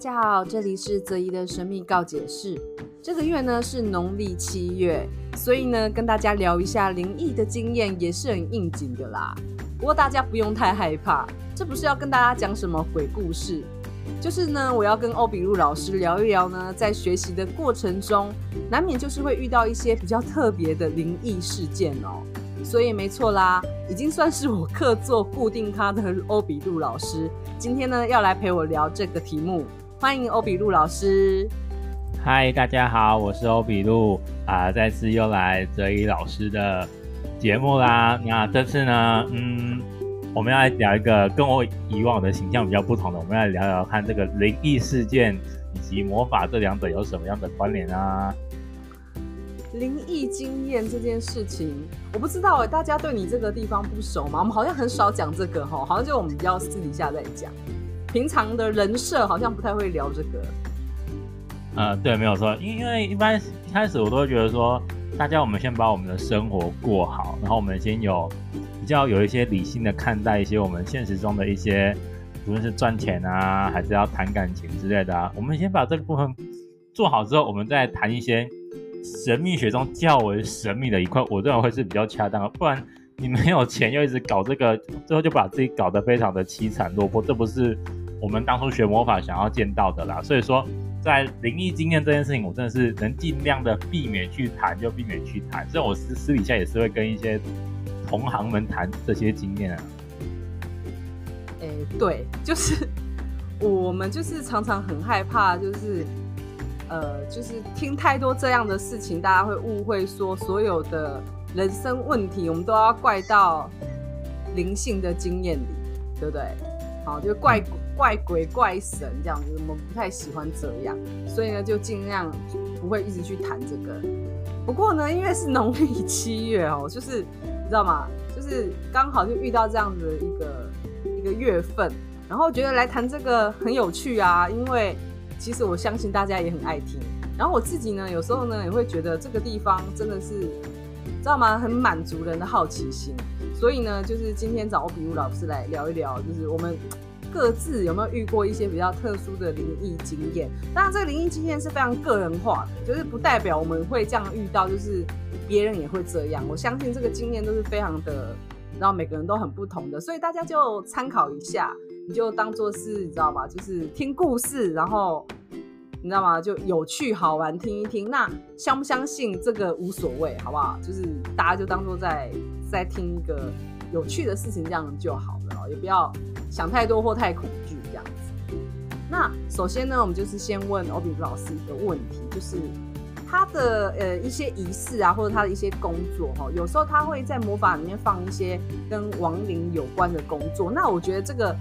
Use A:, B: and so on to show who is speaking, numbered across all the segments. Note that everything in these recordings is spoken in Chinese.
A: 大家好，这里是泽怡的神秘告解室。这个月呢是农历七月，所以呢跟大家聊一下灵异的经验也是很应景的啦。不过大家不用太害怕，这不是要跟大家讲什么鬼故事，就是呢我要跟欧比路老师聊一聊呢，在学习的过程中，难免就是会遇到一些比较特别的灵异事件哦。所以没错啦，已经算是我客座固定咖的欧比路老师，今天呢要来陪我聊这个题目。欢迎欧比路老师。
B: 嗨，大家好，我是欧比路啊、呃，再次又来哲一老师的节目啦。那这次呢，嗯，我们要来聊一个跟我以往的形象比较不同的，我们要来聊聊看这个灵异事件以及魔法这两者有什么样的关联啊？
A: 灵异经验这件事情，我不知道哎，大家对你这个地方不熟吗？我们好像很少讲这个哈，好像就我们比较私底下在讲，平常的人设好像不太会聊这个。
B: 呃，对，没有错，因为一般一开始我都会觉得说，大家我们先把我们的生活过好，然后我们先有比较有一些理性的看待一些我们现实中的一些，无论是赚钱啊，还是要谈感情之类的啊，我们先把这个部分做好之后，我们再谈一些。神秘学中较为神秘的一块，我认为会是比较恰当的。不然你没有钱又一直搞这个，最后就把自己搞得非常的凄惨落魄，这不是我们当初学魔法想要见到的啦。所以说，在灵异经验这件事情，我真的是能尽量的避免去谈，就避免去谈。所以我私私底下也是会跟一些同行们谈这些经验啊。
A: 哎、欸，对，就是我们就是常常很害怕，就是。呃，就是听太多这样的事情，大家会误会说所有的人生问题，我们都要怪到灵性的经验里，对不对？好，就怪怪鬼怪神这样子，我们不太喜欢这样，所以呢，就尽量不会一直去谈这个。不过呢，因为是农历 七月哦，就是你知道吗？就是刚好就遇到这样子的一个一个月份，然后觉得来谈这个很有趣啊，因为。其实我相信大家也很爱听，然后我自己呢，有时候呢也会觉得这个地方真的是，知道吗？很满足人的好奇心。所以呢，就是今天找比武老师来聊一聊，就是我们各自有没有遇过一些比较特殊的灵异经验。当然，这个灵异经验是非常个人化的，就是不代表我们会这样遇到，就是别人也会这样。我相信这个经验都是非常的，然后每个人都很不同的，所以大家就参考一下。你就当做是，你知道吧？就是听故事，然后你知道吗？就有趣好玩，听一听。那相不相信这个无所谓，好不好？就是大家就当做在在听一个有趣的事情，这样就好了，也不要想太多或太恐惧这样子。那首先呢，我们就是先问欧比老师一个问题，就是他的呃一些仪式啊，或者他的一些工作哈，有时候他会在魔法里面放一些跟亡灵有关的工作。那我觉得这个。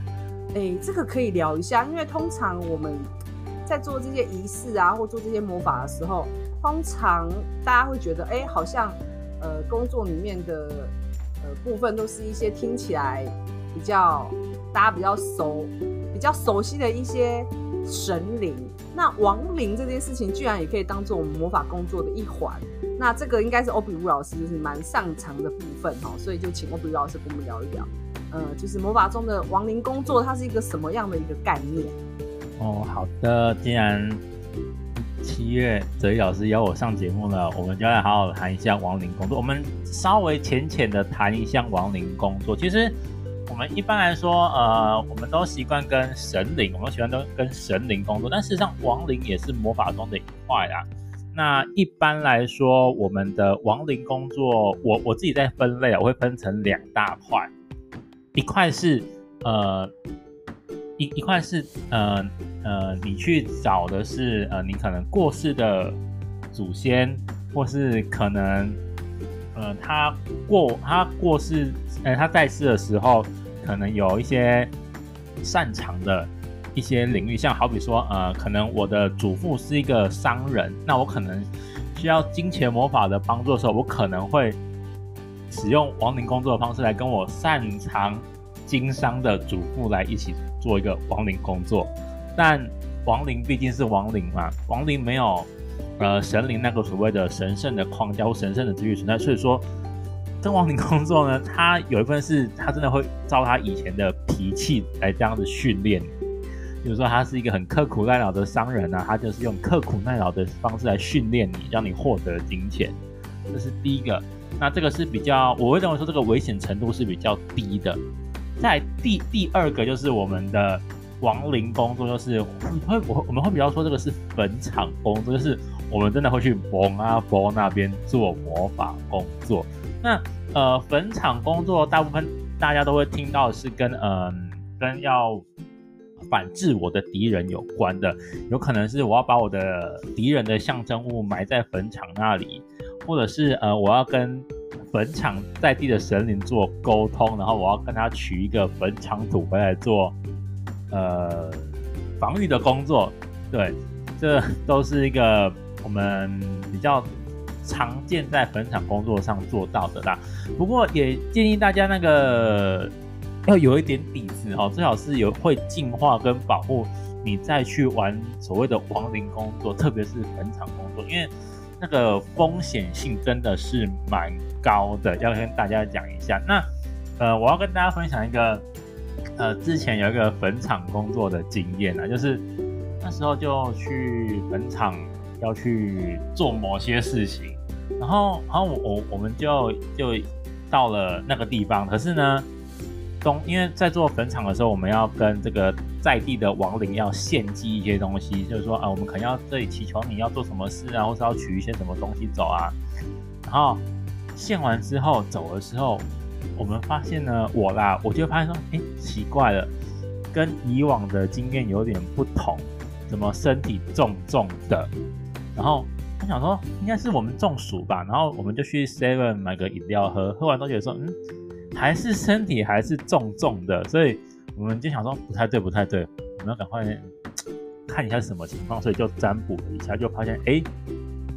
A: 哎、这个可以聊一下，因为通常我们在做这些仪式啊，或做这些魔法的时候，通常大家会觉得，哎、好像呃工作里面的呃部分都是一些听起来比较大家比较熟、比较熟悉的一些神灵。那亡灵这件事情，居然也可以当做我们魔法工作的一环。那这个应该是欧比乌老师就是蛮擅长的部分哈，所以就请欧比路老师跟我们聊一聊。呃，就是魔法中的亡灵工作，它是一个什么样的一个概念？
B: 哦，好的，既然七月泽怡老师邀我上节目了，我们就来好好谈一下亡灵工作。我们稍微浅浅的谈一下亡灵工作。其实我们一般来说，呃，我们都习惯跟神灵，我们都喜欢都跟神灵工作，但事实上亡灵也是魔法中的一块啊。那一般来说，我们的亡灵工作，我我自己在分类啊，我会分成两大块。一块是呃一一块是呃呃你去找的是呃你可能过世的祖先，或是可能呃他过他过世呃他在世的时候，可能有一些擅长的一些领域，像好比说呃可能我的祖父是一个商人，那我可能需要金钱魔法的帮助的时候，我可能会。使用亡灵工作的方式来跟我擅长经商的祖父来一起做一个亡灵工作，但亡灵毕竟是亡灵嘛，亡灵没有呃神灵那个所谓的神圣的框架或神圣的秩序存在，所以说跟亡灵工作呢，他有一份是他真的会照他以前的脾气来这样子训练，比如说他是一个很刻苦耐劳的商人啊，他就是用刻苦耐劳的方式来训练你，让你获得金钱，这是第一个。那这个是比较，我会认为说这个危险程度是比较低的。在第第二个就是我们的亡灵工作，就是会我我们会比较说这个是坟场工作，就是我们真的会去蒙阿波那边做魔法工作。那呃坟场工作大部分大家都会听到是跟嗯、跟要反制我的敌人有关的，有可能是我要把我的敌人的象征物埋在坟场那里，或者是呃我要跟坟场在地的神灵做沟通，然后我要跟他取一个坟场土回来做，呃，防御的工作。对，这都是一个我们比较常见在坟场工作上做到的啦。不过也建议大家那个要有一点底子哦，最好是有会净化跟保护，你再去玩所谓的亡灵工作，特别是坟场工作，因为。那个风险性真的是蛮高的，要跟大家讲一下。那呃，我要跟大家分享一个呃，之前有一个坟场工作的经验啊，就是那时候就去坟场要去做某些事情，然后然后我我我们就就到了那个地方，可是呢，东因为在做坟场的时候，我们要跟这个。在地的亡灵要献祭一些东西，就是说啊，我们可能要这里祈求你要做什么事啊，或是要取一些什么东西走啊。然后献完之后走的时候，我们发现呢，我啦，我就发现说，哎，奇怪了，跟以往的经验有点不同，怎么身体重重的？然后我想说，应该是我们中暑吧。然后我们就去 Seven 买个饮料喝，喝完都觉得说，嗯，还是身体还是重重的，所以。我们就想说不太对，不太对，我们要赶快看一下是什么情况，所以就占卜了一下，就发现哎，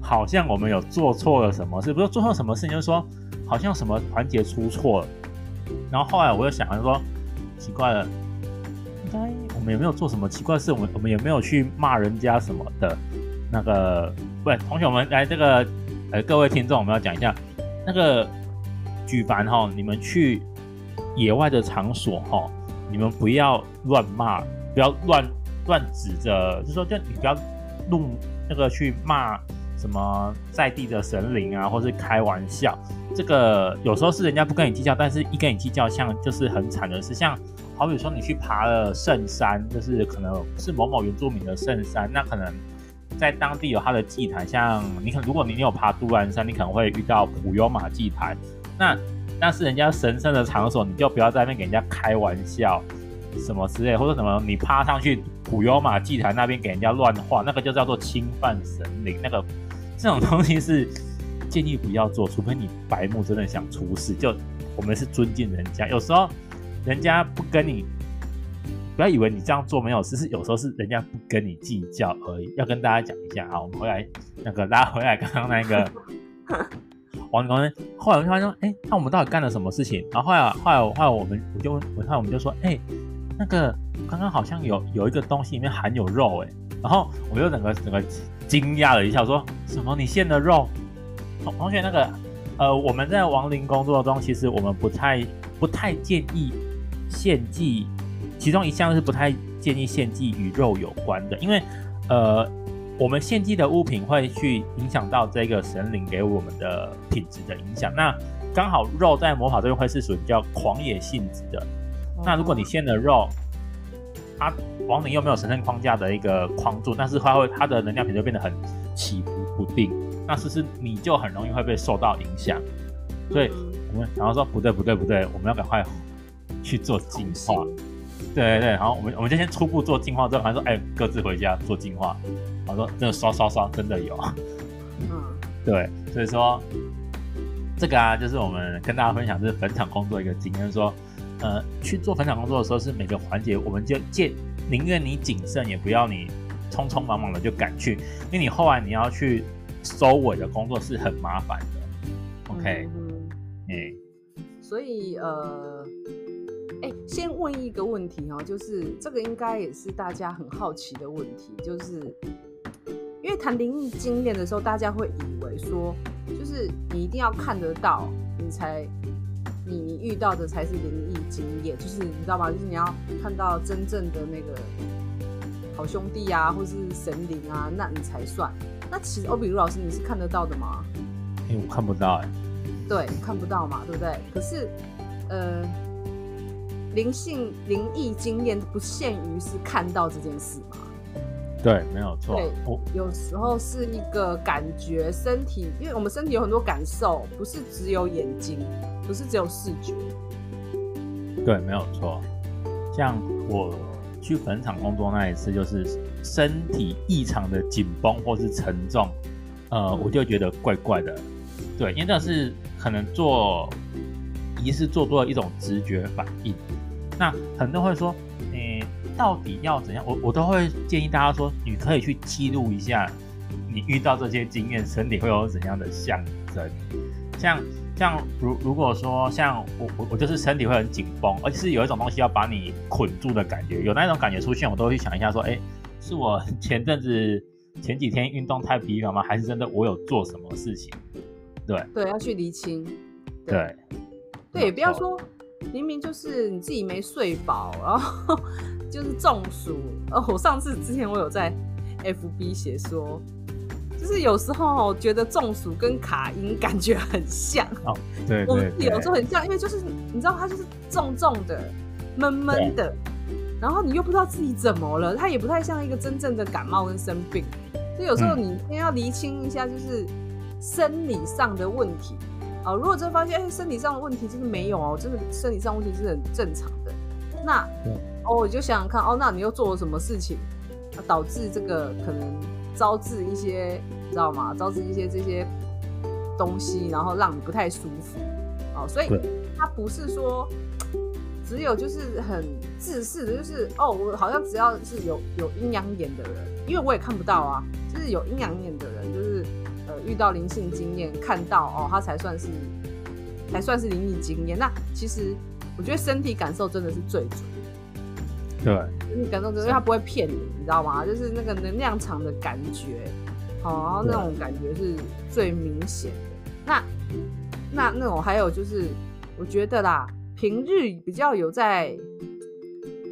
B: 好像我们有做错了什么事，不是做错什么事，就是说好像什么环节出错了。然后后来我又想就说，奇怪了，应该我们有没有做什么奇怪事？我们我们有没有去骂人家什么的？那个，喂，同学们来这个，呃，各位听众，我们要讲一下那个举凡哈，你们去野外的场所哈。你们不要乱骂，不要乱乱指着，就是说，就你不要弄那个去骂什么在地的神灵啊，或是开玩笑。这个有时候是人家不跟你计较，但是一跟你计较，像就是很惨的事。像好比说你去爬了圣山，就是可能是某某原住民的圣山，那可能在当地有他的祭坛。像你可如果你有爬杜兰山，你可能会遇到普悠玛祭坛。那那是人家神圣的场所，你就不要在那边给人家开玩笑，什么之类，或者什么你趴上去普悠玛祭坛那边给人家乱画，那个就叫做侵犯神灵。那个这种东西是建议不要做，除非你白目真的想出事。就我们是尊敬人家，有时候人家不跟你，不要以为你这样做没有事，是有时候是人家不跟你计较而已。要跟大家讲一下啊，我们回来那个拉回来刚刚那个。王刚呢？后来我就发现说，哎、那我们到底干了什么事情？然后后来，后来，后来我们我就问，后来我们就说，哎、那个刚刚好像有有一个东西里面含有肉，哎，然后我就整个整个惊讶了一下，我说什么？你献的肉？同同学，那个呃，我们在亡灵工作中，其实我们不太不太建议献祭，其中一项是不太建议献祭与肉有关的，因为呃。我们献祭的物品会去影响到这个神灵给我们的品质的影响。那刚好肉在魔法这边会是属于比较狂野性质的。那如果你献了肉，它亡灵又没有神圣框架的一个框住，但是它会它的能量品就变得很起伏不定。那是不是你就很容易会被受到影响。所以我们想要说不对不对不对，我们要赶快去做净化。对对对，然后我们我们就先初步做净化之后，还说哎，各自回家做净化。我说真的刷刷刷，真的有。嗯，对，所以说这个啊，就是我们跟大家分享，就是坟场工作一个经验，说呃，去做坟场工作的时候，是每个环节，我们就借宁愿你谨慎，也不要你匆匆忙忙的就赶去，因为你后来你要去收尾的工作是很麻烦的。OK，嗯，
A: 嗯，所以呃。哎，先问一个问题哦，就是这个应该也是大家很好奇的问题，就是因为谈灵异经验的时候，大家会以为说，就是你一定要看得到，你才你你遇到的才是灵异经验，就是你知道吗？就是你要看到真正的那个好兄弟啊，或是神灵啊，那你才算。那其实欧比如老师，你是看得到的吗？
B: 哎、欸，我看不到哎、欸。
A: 对，看不到嘛，对不对？可是，呃，灵性灵异经验不限于是看到这件事嘛？
B: 对，没有错。
A: 对，有时候是一个感觉，身体，因为我们身体有很多感受，不是只有眼睛，不是只有视觉。
B: 对，没有错。像我去坟场工作那一次，就是身体异常的紧绷或是沉重，呃，我就觉得怪怪的。对，因为这是可能做仪式做多了一种直觉反应。那很多人会说，诶，到底要怎样？我我都会建议大家说，你可以去记录一下你遇到这些经验，身体会有怎样的象征。像像如如果说像我我我就是身体会很紧绷，而且是有一种东西要把你捆住的感觉，有那种感觉出现，我都会去想一下说，诶，是我前阵子前几天运动太疲劳吗？还是真的我有做什么事情？对
A: 对，要去厘清。对对，不要说明明就是你自己没睡饱，然后 就是中暑。哦，我上次之前我有在 FB 写说，就是有时候觉得中暑跟卡音感觉很像。
B: 哦，对，对，
A: 我们有时候很像，因为就是你知道它就是重重的、闷闷的，然后你又不知道自己怎么了，它也不太像一个真正的感冒跟生病。所以有时候你先要厘清一下，就是。生理上的问题，啊，如果真的发现，哎、欸，身体上的问题真的没有哦，真的身体上问题是很正常的，那，哦，我就想想看，哦，那你又做了什么事情，啊、导致这个可能招致一些，你知道吗？招致一些这些东西，然后让你不太舒服，哦，所以它不是说只有就是很自私的，就是哦，我好像只要是有有阴阳眼的人，因为我也看不到啊，就是有阴阳眼的人，就是。呃，遇到灵性经验，看到哦，他才算是，才算是灵异经验。那其实我觉得身体感受真的是最准。
B: 对，
A: 身体感受真的，因为他不会骗你，你知道吗？就是那个能量场的感觉，好、哦，然后那种感觉是最明显的。那那那种还有就是，我觉得啦，平日比较有在。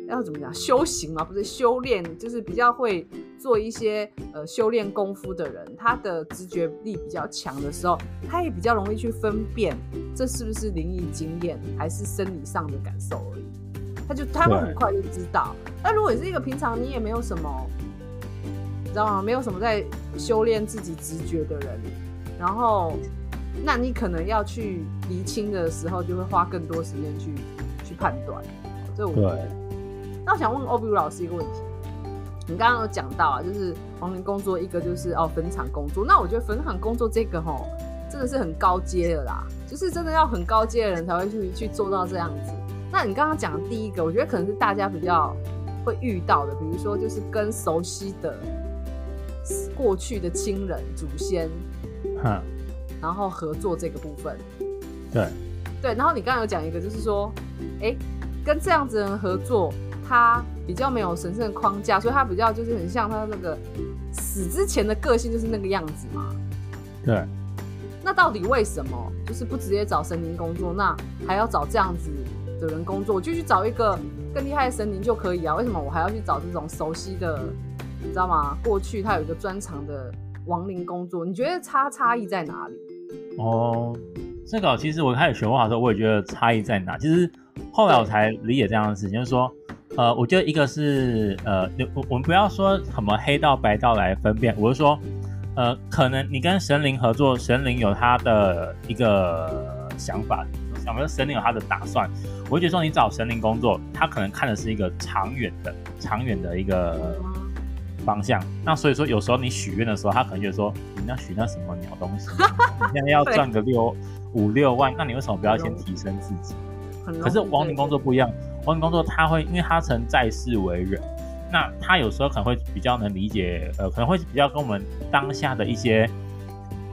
A: 要怎么讲？修行嘛，不是修炼，就是比较会做一些呃修炼功夫的人，他的直觉力比较强的时候，他也比较容易去分辨这是不是灵异经验，还是生理上的感受而已。他就他会很快就知道。那如果你是一个平常你也没有什么，你知道吗？没有什么在修炼自己直觉的人，然后那你可能要去厘清的时候，就会花更多时间去去判断。这我觉得。那我想问欧比如老师一个问题，你刚刚有讲到啊，就是亡灵工作，一个就是哦坟场工作。那我觉得坟场工作这个吼，真的是很高阶的啦，就是真的要很高阶的人才会去去做到这样子。那你刚刚讲的第一个，我觉得可能是大家比较会遇到的，比如说就是跟熟悉的过去的亲人、祖先，
B: 哈，
A: 然后合作这个部分。
B: 对
A: 对，然后你刚刚有讲一个，就是说，哎，跟这样子的人合作。他比较没有神圣的框架，所以他比较就是很像他那个死之前的个性就是那个样子嘛。
B: 对。
A: 那到底为什么就是不直接找神灵工作，那还要找这样子的人工作？我就去找一个更厉害的神灵就可以啊？为什么我还要去找这种熟悉的？你知道吗？过去他有一个专长的亡灵工作，你觉得差差异在哪里？
B: 哦，这个其实我开始学画的时候，我也觉得差异在哪。其实后来我才理解这样的事情，就是说。呃，我觉得一个是呃，我我们不要说什么黑道白道来分辨，我是说，呃，可能你跟神灵合作，神灵有他的一个想法，想说神灵有他的打算。我会觉得说，你找神灵工作，他可能看的是一个长远的、长远的一个方向。那所以说，有时候你许愿的时候，他可能觉得说，你要许那什么鸟东西？你现在要赚个六五六万，那你为什么不要先提升自己？可是亡灵工作不一样。亡灵工作，他会因为他曾在世为人，那他有时候可能会比较能理解，呃，可能会比较跟我们当下的一些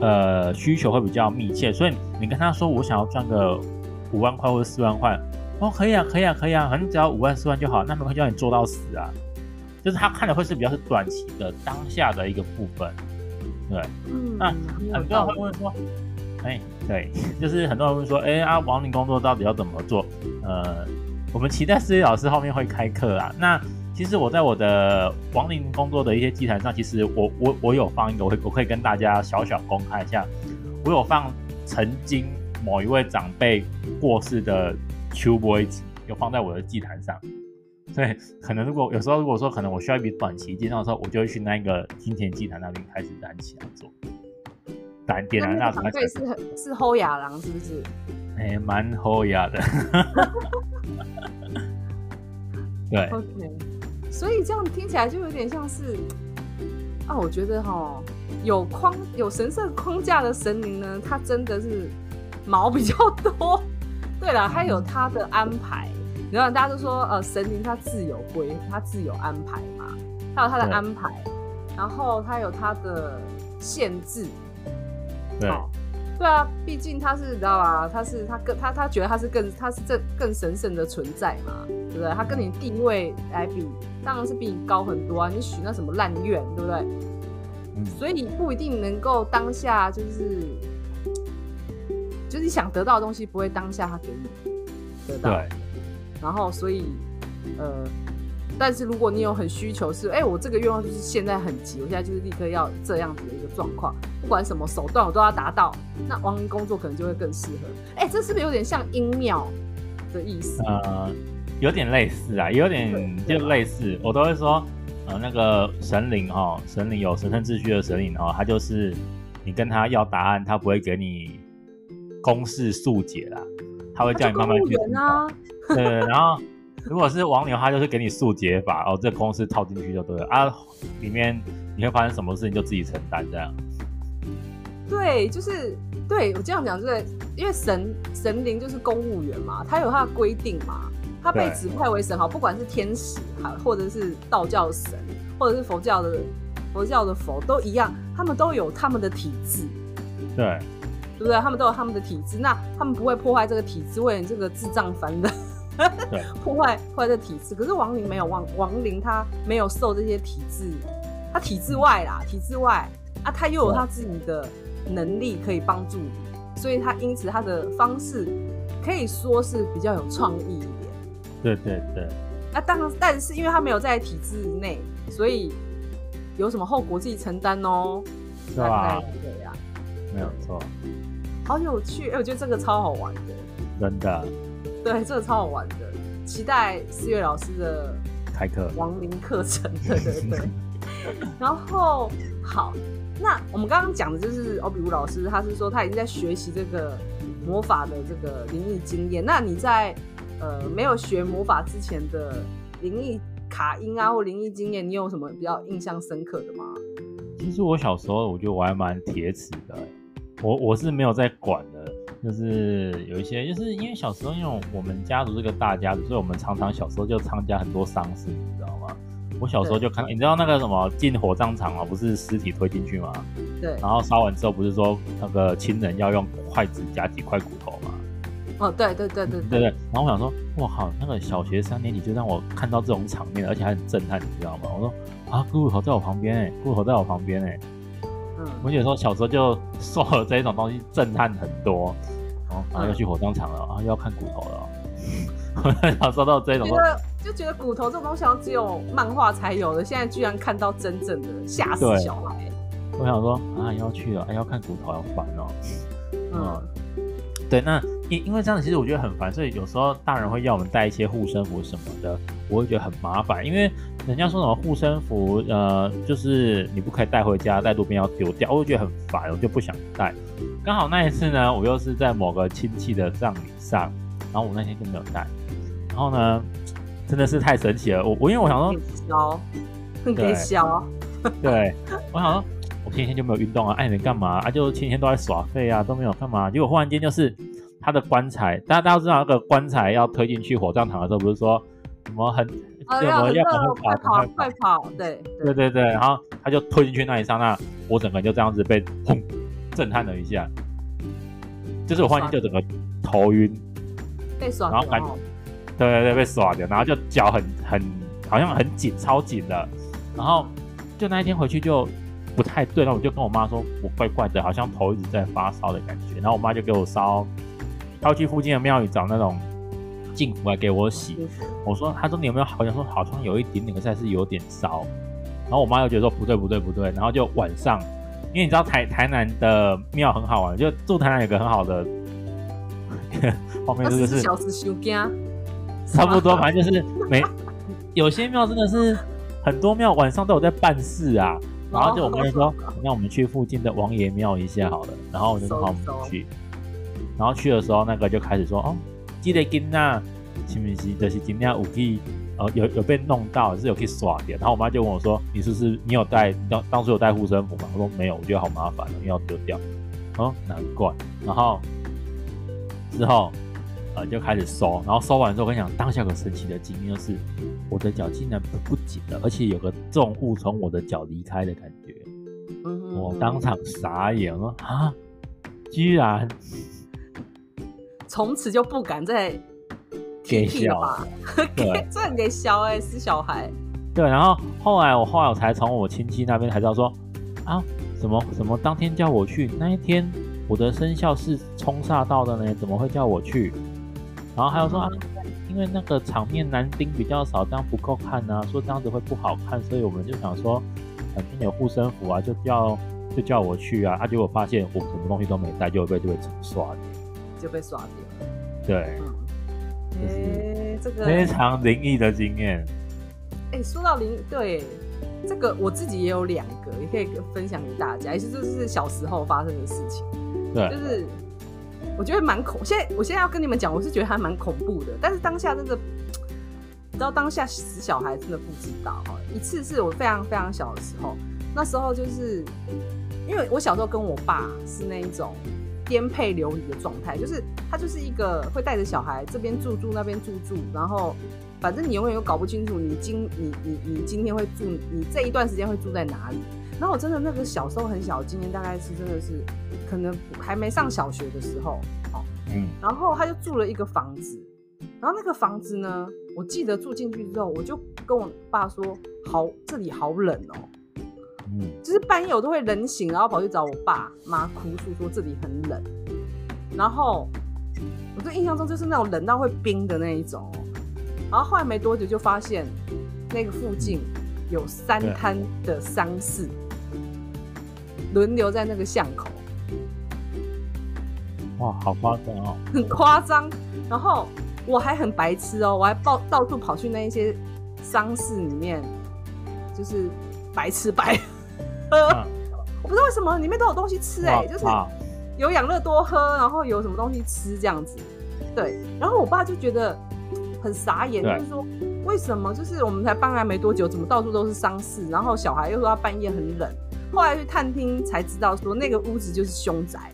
B: 呃需求会比较密切，所以你跟他说我想要赚个五万块或者四万块，哦，可以啊，可以啊，可以啊，反正只要五万四万就好，那么会叫你做到死啊，就是他看的会是比较是短期的当下的一个部分，对，
A: 嗯，
B: 那很多人会问说，哎，对，就是很多人会问说，哎啊，亡灵工作到底要怎么做？呃。我们期待思维老师后面会开课啊。那其实我在我的亡灵工作的一些祭坛上，其实我我我有放一个，我我可以跟大家小小公开一下，我有放曾经某一位长辈过世的秋波子，有放在我的祭坛上。所以可能如果有时候如果说可能我需要一笔短期金的时候，我就会去那个金钱祭坛那边开始燃起来做，燃点燃蜡烛。
A: 对，是是后亚郎是不是？
B: 哎、欸，蛮好雅的。对。
A: OK。所以这样听起来就有点像是啊，我觉得哈，有框有神圣框架的神灵呢，它真的是毛比较多。对了，它有它的安排。然后大家都说，呃，神灵它自有规，它自有安排嘛，它有它的安排，然后它有它的限制。
B: 对。
A: 对啊，毕竟他是，你知道吧？他是他更他他觉得他是更他是这更神圣的存在嘛，对不对？他跟你定位来比，当然是比你高很多啊！你许那什么烂愿，对不对？嗯。所以你不一定能够当下就是，就是你想得到的东西不会当下他给你得到。对。然后，所以，呃。但是如果你有很需求是，哎，我这个愿望就是现在很急，我现在就是立刻要这样子的一个状况，不管什么手段我都要达到，那亡灵工作可能就会更适合。哎，这是不是有点像音庙的意思？
B: 呃，有点类似啊，有点就类似。我都会说，呃，那个神灵哈，神灵有神圣秩序的神灵哦，他就是你跟他要答案，他不会给你公式速解啦，他会叫你慢慢去啊。对，然后。如果是王牛，他就是给你速解法，哦，这个公式套进去就对了啊。里面你会发生什么事情，就自己承担这样。
A: 对，就是对我这样讲，就是因为神神灵就是公务员嘛，他有他的规定嘛，他被指派为神，好，不管是天使哈，或者是道教神，或者是佛教的佛教的佛都一样，他们都有他们的体制。
B: 对，
A: 对不对？他们都有他们的体制，那他们不会破坏这个体制，为了这个智障凡人。对，破坏破坏这体制，可是亡灵没有亡亡灵，他没有受这些体制，他体制外啦，体制外啊，他又有他自己的能力可以帮助你，所以他因此他的方式可以说是比较有创意一点。
B: 对对对。
A: 那当然，但是因为他没有在体制内，所以有什么后果自己承担哦。
B: 是吧？
A: 对呀，
B: 没有错。
A: 好有趣，哎，我觉得这个超好玩的。
B: 真的。
A: 对，这个超好玩的，期待四月老师的
B: 开课
A: 亡灵课程。对对对。然后好，那我们刚刚讲的就是欧比乌老师，他是说他已经在学习这个魔法的这个灵异经验。那你在呃没有学魔法之前的灵异卡音啊或灵异经验，你有什么比较印象深刻的吗？
B: 其实我小时候我觉得我还蛮铁齿的，我我是没有在管的。就是有一些，就是因为小时候，因为我们家族是个大家族，所以我们常常小时候就参加很多丧事，你知道吗？我小时候就看，你知道那个什么进火葬场啊，不是尸体推进去吗？
A: 对。
B: 然后烧完之后，不是说那个亲人要用筷子夹几块骨头吗？
A: 哦，对对对对
B: 对对。然后我想说，哇靠，那个小学三年级就让我看到这种场面，而且还很震撼，你知道吗？我说啊，骨头在我旁边哎，骨头在我旁边哎。嗯，我觉得说小时候就受了这一种东西震撼很多，哦，然后要去火葬场了，啊，又要看骨头了，我很想说到这种，觉
A: 得就觉得骨头这种东西好像只有漫画才有的，现在居然看到真正的，吓死小孩。
B: 我想说啊，要去了，哎，要看骨头，要烦哦。嗯，对，那因因为这样子，其实我觉得很烦，所以有时候大人会要我们带一些护身符什么的，我会觉得很麻烦，因为。人家说什么护身符，呃，就是你不可以带回家，在路边要丢掉，我就觉得很烦，我就不想带。刚好那一次呢，我又是在某个亲戚的葬礼上，然后我那天就没有带。然后呢，真的是太神奇了，我我因为我想说，
A: 消，可以消。
B: 对，我想说，我前几天就没有运动啊，哎，你干嘛啊？就前几天都在耍废啊，都没有干嘛。结果忽然间就是他的棺材，大家大家都知道那个棺材要推进去火葬场的时候，不是说什么很。
A: 就我要快跑，快跑，快跑！对
B: 对。对对，然后他就推进去那一刹那，我整个就这样子被轰震撼了一下，就是我忽然间就整个头晕，
A: 被耍，
B: 然后感觉对对对被耍掉，然后就脚很很好像很紧，超紧的，然后就那一天回去就不太对，然后我就跟我妈说，我怪怪的，好像头一直在发烧的感觉，然后我妈就给我烧，要去附近的庙宇找那种。净服来给我洗。我说，他说你有没有好像说好像有一点点，可是还是有点烧。然后我妈又觉得说不对不对不对，然后就晚上，因为你知道台台南的庙很好玩，就住台南有个很好的，后面这个是小时差不多，反正就是没有些庙真的是很多庙晚上都有在办事啊。然后就我妈就说，那我们去附近的王爷庙一下好了。然后我就说好，我们去。然后去的时候，那个就开始说哦，记得跟那是不是就是今天有去。呃，有有被弄到，是有可以刷掉。然后我妈就问我说：“你是不是你有带当当初有带护身符吗？”我说：“没有，我觉得好麻烦，因为要丢掉。”哦，难怪。然后之后呃就开始收，然后收完之后，我跟你讲，当下有个神奇的经验就是，我的脚竟然不紧了，而且有个重物从我的脚离开的感觉。嗯，我当场傻眼了啊！居然
A: 从此就不敢再。给小吧，给这很给小哎，死小孩。
B: 对，然后后来我后来我才从我亲戚那边才知道说，啊，什么什么当天叫我去那一天，我的生肖是冲煞到的呢，怎么会叫我去？然后还有说啊，因为那个场面男丁比较少，这样不够看啊，说这样子会不好看，所以我们就想说，反正有护身符啊，就叫就叫我去啊。他、啊、结果发现我什么东西都没带，就会被就被刷掉，
A: 就被刷掉了。
B: 对。
A: 哎、欸，这个
B: 非常灵异的经验。
A: 哎、欸，说到灵异，对，这个我自己也有两个，也可以分享给大家。也是这是小时候发生的事情。
B: 对，
A: 就是我觉得蛮恐。现在我现在要跟你们讲，我是觉得还蛮恐怖的。但是当下真的，你知道当下死小孩真的不知道哈。一次是我非常非常小的时候，那时候就是因为我小时候跟我爸是那一种。颠沛流离的状态，就是他就是一个会带着小孩这边住住那边住住，然后反正你永远又搞不清楚你今你你你今天会住你这一段时间会住在哪里。然后我真的那个小时候很小，今年大概是真的是可能还没上小学的时候，哦，嗯，然后他就住了一个房子，然后那个房子呢，我记得住进去之后，我就跟我爸说，好，这里好冷哦。嗯，就是半夜我都会冷醒，然后跑去找我爸妈哭诉说这里很冷。然后我就印象中就是那种冷到会冰的那一种。然后后来没多久就发现那个附近有三摊的丧事轮流在那个巷口。
B: 哇，好夸张哦！
A: 很夸张。然后我还很白痴哦，我还到到处跑去那一些丧事里面，就是白痴白。我不知道为什么里面都有东西吃哎、欸，就是有养乐多喝，然后有什么东西吃这样子，对。然后我爸就觉得很傻眼，就是说为什么就是我们才搬来没多久，怎么到处都是丧事？然后小孩又说他半夜很冷，后来去探听才知道说那个屋子就是凶宅，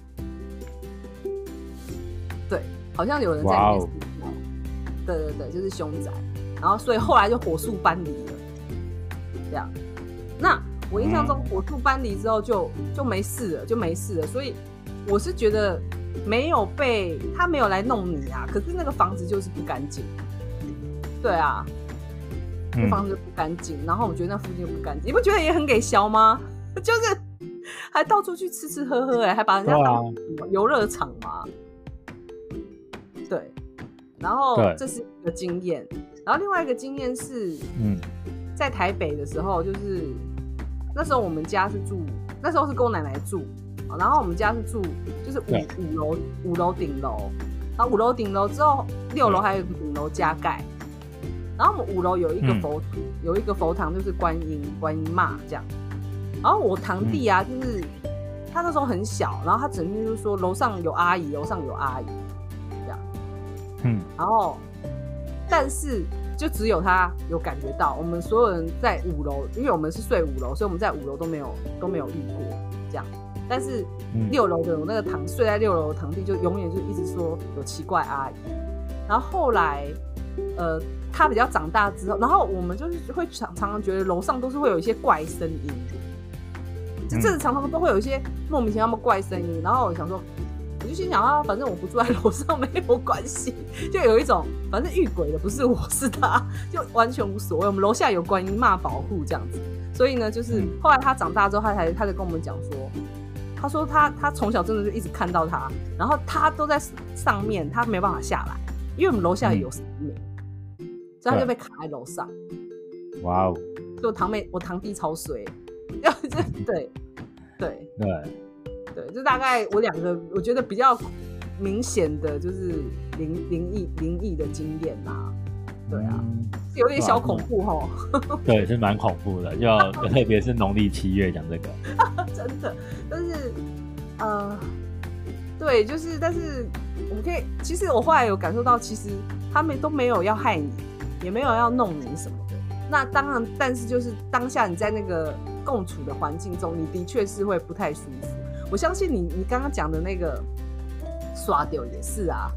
A: 对，好像有人在里面对对对，就是凶宅。然后所以后来就火速搬离了，这样，那。我印象中，我住搬离之后就就没事了，就没事了。所以我是觉得没有被他没有来弄你啊。可是那个房子就是不干净，对啊，那房子不干净。然后我觉得那附近又不干净，你不觉得也很给削吗？就是还到处去吃吃喝喝，哎，还把人家当游乐场嘛。对，然后这是一个经验。然后另外一个经验是，嗯，在台北的时候就是。那时候我们家是住，那时候是跟我奶奶住，然后我们家是住就是五五楼五楼顶楼，然后五楼顶楼之后六楼还有一个顶楼加盖，然后我们五楼有一个佛、嗯、有一个佛堂就是观音观音妈这样，然后我堂弟啊就是、嗯、他那时候很小，然后他整天就是说楼上有阿姨，楼上有阿姨这样，嗯，然后但是。就只有他有感觉到，我们所有人在五楼，因为我们是睡五楼，所以我们在五楼都没有都没有遇过这样。但是六楼的我那个堂睡在六楼的堂弟，就永远就一直说有奇怪阿姨。然后后来，呃，他比较长大之后，然后我们就是会常常常觉得楼上都是会有一些怪声音，就这常常都会有一些莫名其妙的怪声音。然后我想说。我就心想啊，反正我不住在楼上没有关系，就有一种反正遇鬼的不是我是他，就完全无所谓。我们楼下有观音骂保护这样子，所以呢，就是后来他长大之后，他才他就跟我们讲说，他说他他从小真的就一直看到他，然后他都在上面，他没办法下来，因为我们楼下有神明，嗯、所以他就被卡在楼上。
B: 哇哦！
A: 就堂妹，我堂弟超水，要这对对。
B: 对
A: 对，就大概我两个，我觉得比较明显的就是灵灵异灵异的经验呐。对啊，嗯、有点小恐怖哈。
B: 对，是蛮恐怖的，就 特别是农历七月讲这个，
A: 真的。但是呃，对，就是但是我们可以，其实我后来有感受到，其实他们都没有要害你，也没有要弄你什么的。那当然，但是就是当下你在那个共处的环境中，你的确是会不太舒服。我相信你，你刚刚讲的那个刷掉也是啊，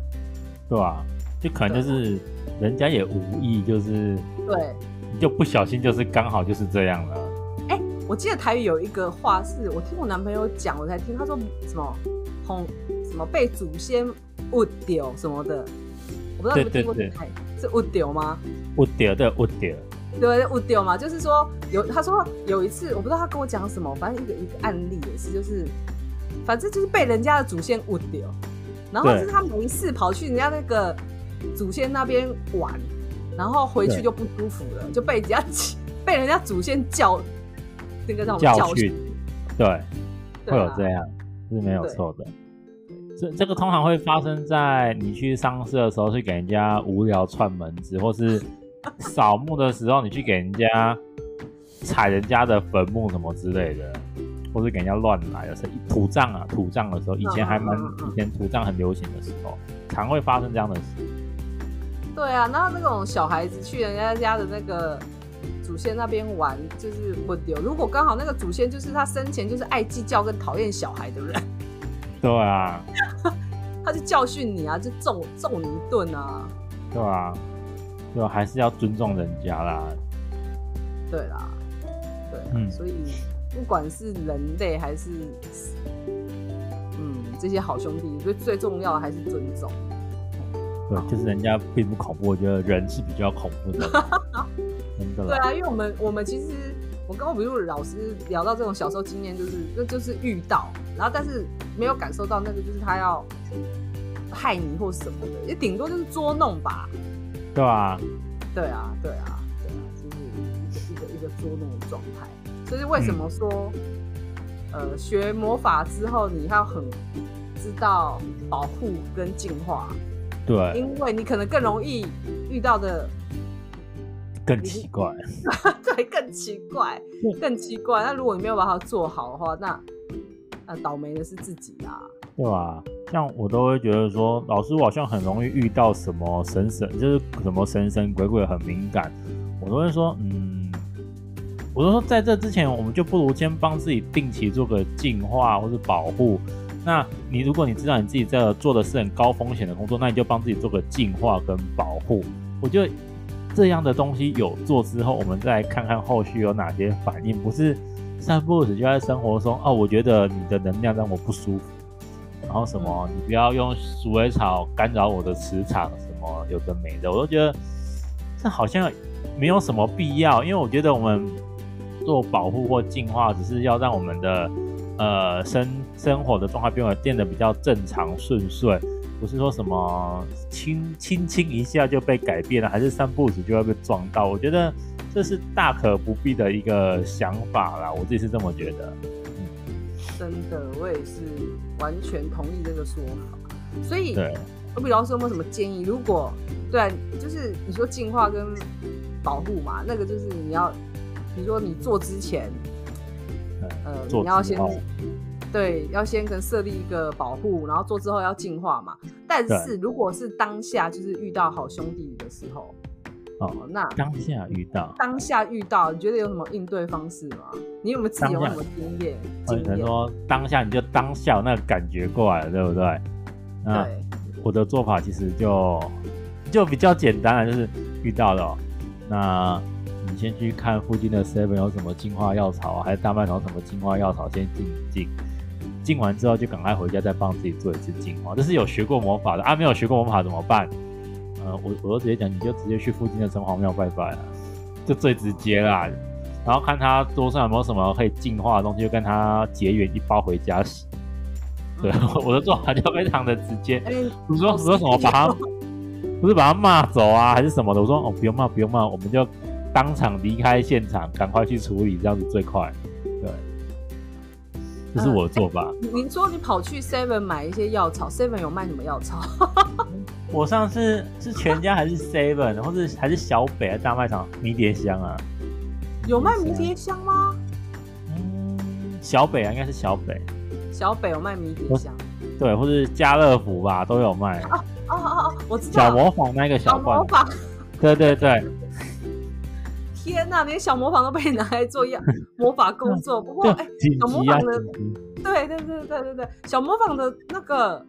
B: 对啊，就可能就是人家也无意，就是
A: 对，你
B: 就不小心，就是刚好就是这样了。
A: 哎、欸，我记得台语有一个话是我听我男朋友讲，我才听他说什么红什么被祖先误丢什么的，我不知道你们听过台是误丢吗？
B: 误丢对误丢。
A: 对，误丢嘛，就是说有他说有一次，我不知道他跟我讲什么，反正一个一个案例也是，就是反正就是被人家的祖先误丢，然后是他没事跑去人家那个祖先那边玩，然后回去就不舒服了，就被人家被人家祖先叫那个叫
B: 教训，对，会有这样是没有错的。这这个通常会发生在你去丧事的时候，去给人家无聊串门子，或是。扫墓的时候，你去给人家踩人家的坟墓什么之类的，或是给人家乱来的时候，土葬啊，土葬的时候，以前还蛮以前土葬很流行的时候，常会发生这样的事。
A: 对啊，然后那种小孩子去人家家的那个祖先那边玩，就是不丢。如果刚好那个祖先就是他生前就是爱计较跟讨厌小孩的人，
B: 对啊，
A: 他就教训你啊，就揍揍你一顿啊，
B: 对啊。就，还是要尊重人家啦。
A: 对啦，对，嗯，所以不管是人类还是嗯这些好兄弟，最最重要的还是尊重。
B: 对，就是人家并不恐怖，我觉得人是比较恐怖的。真的。
A: 对啊，因为我们我们其实我跟我比如老师聊到这种小时候经验，就是那就是遇到，然后但是没有感受到那个就是他要害你或什么的，也顶多就是捉弄吧。
B: 对啊，
A: 对啊，对啊，对啊，就是一个一个一个捉弄的状态。所以为什么说，嗯、呃，学魔法之后你要很知道保护跟净化？
B: 对，
A: 因为你可能更容易遇到的
B: 更奇怪，
A: 对，更奇怪，更奇怪。那如果你没有把它做好的话，那那倒霉的是自己啊。
B: 对吧？像我都会觉得说，老师我好像很容易遇到什么神神，就是什么神神鬼鬼很敏感，我都会说，嗯，我都说在这之前，我们就不如先帮自己定期做个净化或是保护。那你如果你知道你自己在做的是很高风险的工作，那你就帮自己做个净化跟保护。我觉得这样的东西有做之后，我们再看看后续有哪些反应，不是三步五时就在生活中哦，我觉得你的能量让我不舒服。然后什么，你不要用鼠尾草干扰我的磁场，什么有的没的，我都觉得这好像没有什么必要。因为我觉得我们做保护或净化，只是要让我们的呃生生活的状态变得变得比较正常顺遂，不是说什么轻轻轻一下就被改变了，还是三不五时就要被撞到。我觉得这是大可不必的一个想法啦，我自己是这么觉得。
A: 真的，我也是完全同意这个说法。所以，
B: 对
A: 我比方说有没有什么建议？如果对啊，就是你说净化跟保护嘛，那个就是你要，比如说你做之前，呃，你要先对，要先跟设立一个保护，然后做之后要净化嘛。但是如果是当下就是遇到好兄弟的时候。
B: 哦，那当下遇到，
A: 当下遇到，你觉得有什么应对方式吗？你有没有自己有什么经验？
B: 我只能说当下你就当下那个感觉过来了，对不对？那对我的做法其实就就比较简单了，就是遇到了、喔，那你先去看附近的 Seven 有什么净化药草，还是大麦头什么净化药草，先进一进，进完之后就赶快回家再帮自己做一次净化。这是有学过魔法的啊，没有学过魔法怎么办？我我都直接讲，你就直接去附近的城隍庙拜拜啊，就最直接啦。然后看他桌上有没有什么可以净化的东西，就跟他结缘一包回家洗。对，我的做法就非常的直接。比如说，比如说什么把他，不是把他骂走啊，还是什么的？我说哦，不用骂，不用骂，我们就当场离开现场，赶快去处理，这样子最快。对，这是我的做法。
A: 呃欸、你说你跑去 Seven 买一些药草，Seven 有卖什么药草？
B: 我上次是全家还是 Seven，或者还是小北还是大卖场迷迭香啊？
A: 有卖迷迭香吗？
B: 嗯，小北啊，应该是小北。
A: 小北有卖迷迭香。
B: 对，或是家乐福吧，都有卖。
A: 哦哦哦，我知道。
B: 小模仿那个小罐。
A: 小磨坊。
B: 对对对。
A: 天哪，连小模仿都被你拿来做样 魔法工作。不过，哎、欸，小模仿的，对对对对对对，小模仿的那个，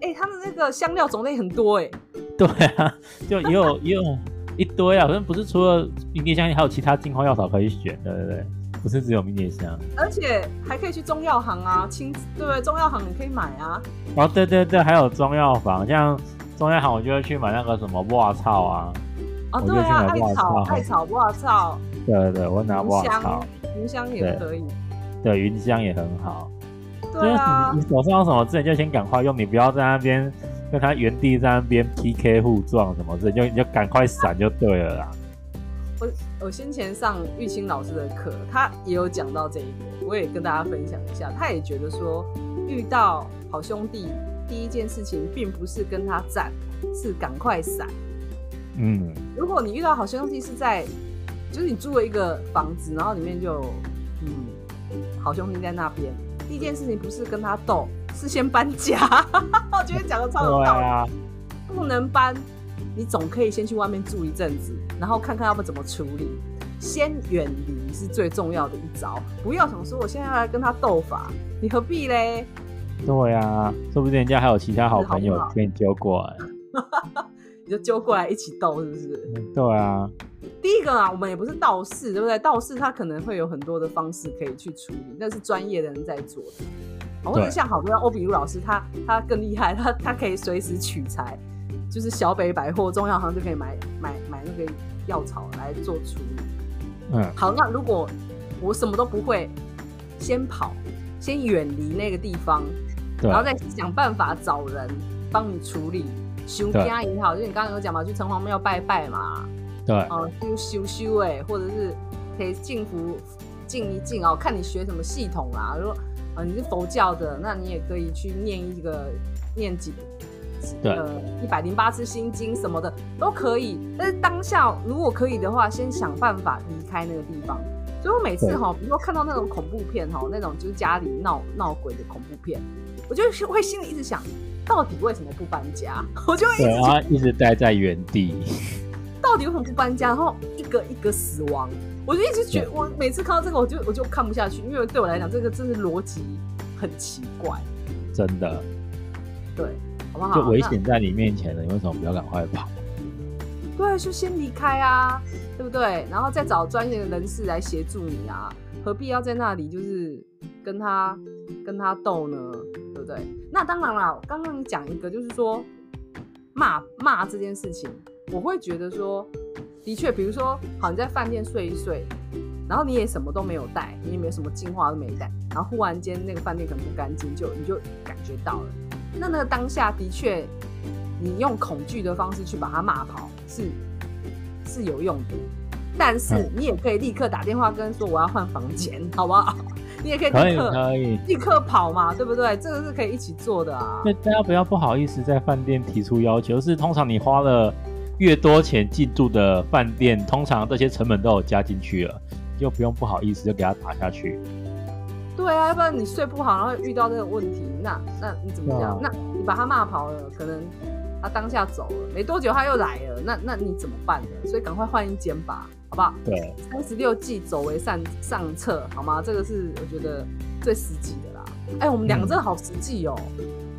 A: 哎、欸，他的那个香料种类很多哎。
B: 对啊，就也有 也有一堆啊，好像不是除了迷迭香，还有其他净化药草可以选，对对对。不是只有迷迭香，
A: 而且还可以去中药行啊，亲对不对？中药行你可以买啊。
B: 哦，对对对，还有中药房，像中药行我就会去买那个什么挖草啊。
A: 哦，对啊，艾草、艾草、我操。
B: 对对对，我拿挖草。
A: 云香也可以。
B: 对，云香也很好。
A: 对啊。
B: 你手上有什么字，你就先赶快用，你不要在那边跟他原地在那边 PK 互撞什么之类，就你就赶快闪就对了啦。
A: 我我先前上玉清老师的课，他也有讲到这一点，我也跟大家分享一下。他也觉得说，遇到好兄弟，第一件事情并不是跟他战，是赶快闪。嗯，如果你遇到好兄弟是在，就是你租了一个房子，然后里面就嗯，好兄弟在那边，第一件事情不是跟他斗，是先搬家。我觉得讲的超有道理，啊、不能搬。你总可以先去外面住一阵子，然后看看要不怎么处理。先远离是最重要的一招，不要想说我现在要来跟他斗法，你何必嘞？
B: 对呀、啊，说不定人家还有其他好朋友跟你揪过来，
A: 你就揪过来一起斗，是不是？
B: 对啊。
A: 第一个啊，我们也不是道士，对不对？道士他可能会有很多的方式可以去处理，那是专业的人在做的。或者像好多欧比如老师，他他更厉害，他他可以随时取材。就是小北百货、中药行就可以买买买那个药草来做处理。嗯，好，那如果我什么都不会，先跑，先远离那个地方，然后再想办法找人帮你处理，修家也好，就你刚刚有讲嘛，去城隍庙拜拜嘛，
B: 对，
A: 哦、嗯，修修修哎，或者是可以净符净一静哦，看你学什么系统啦。如果啊你是佛教的，那你也可以去念一个念几。
B: 对，
A: 一百零八次心经什么的都可以，但是当下如果可以的话，先想办法离开那个地方。所以我每次哈，比如说看到那种恐怖片哈，那种就是家里闹闹鬼的恐怖片，我就会心里一直想，到底为什么不搬家？我就一直
B: 一直待在原地。
A: 到底为什么不搬家？然后一个一个死亡，我就一直觉得，我每次看到这个，我就我就看不下去，因为对我来讲，这个真的逻辑很奇怪，
B: 真的，
A: 对。好不好？
B: 就危险在你面前了，你为什么不要赶快跑？
A: 对，就先离开啊，对不对？然后再找专业的人士来协助你啊，何必要在那里就是跟他跟他斗呢？对？那当然了，刚刚你讲一个就是说骂骂这件事情，我会觉得说，的确，比如说，好，你在饭店睡一睡，然后你也什么都没有带，你也没有什么净化都没带，然后忽然间那个饭店可能不干净，就你就感觉到了。那那个当下的确，你用恐惧的方式去把它骂跑是是有用的，但是你也可以立刻打电话跟说我要换房间，好不好？你也可以立刻可以立刻跑嘛，对不对？这个是可以一起做的啊。
B: 那大家不要不好意思在饭店提出要求，是通常你花了越多钱进驻的饭店，通常这些成本都有加进去了，就不用不好意思就给他打下去。
A: 对啊，要不然你睡不好，然后遇到这个问题，那那你怎么讲？那你把他骂跑了，可能他当下走了，没多久他又来了，那那你怎么办呢？所以赶快换一间吧，好不好？
B: 对，
A: 三十六计，走为上上策，好吗？这个是我觉得最实际的啦。哎、欸，我们两个真的好实际哦、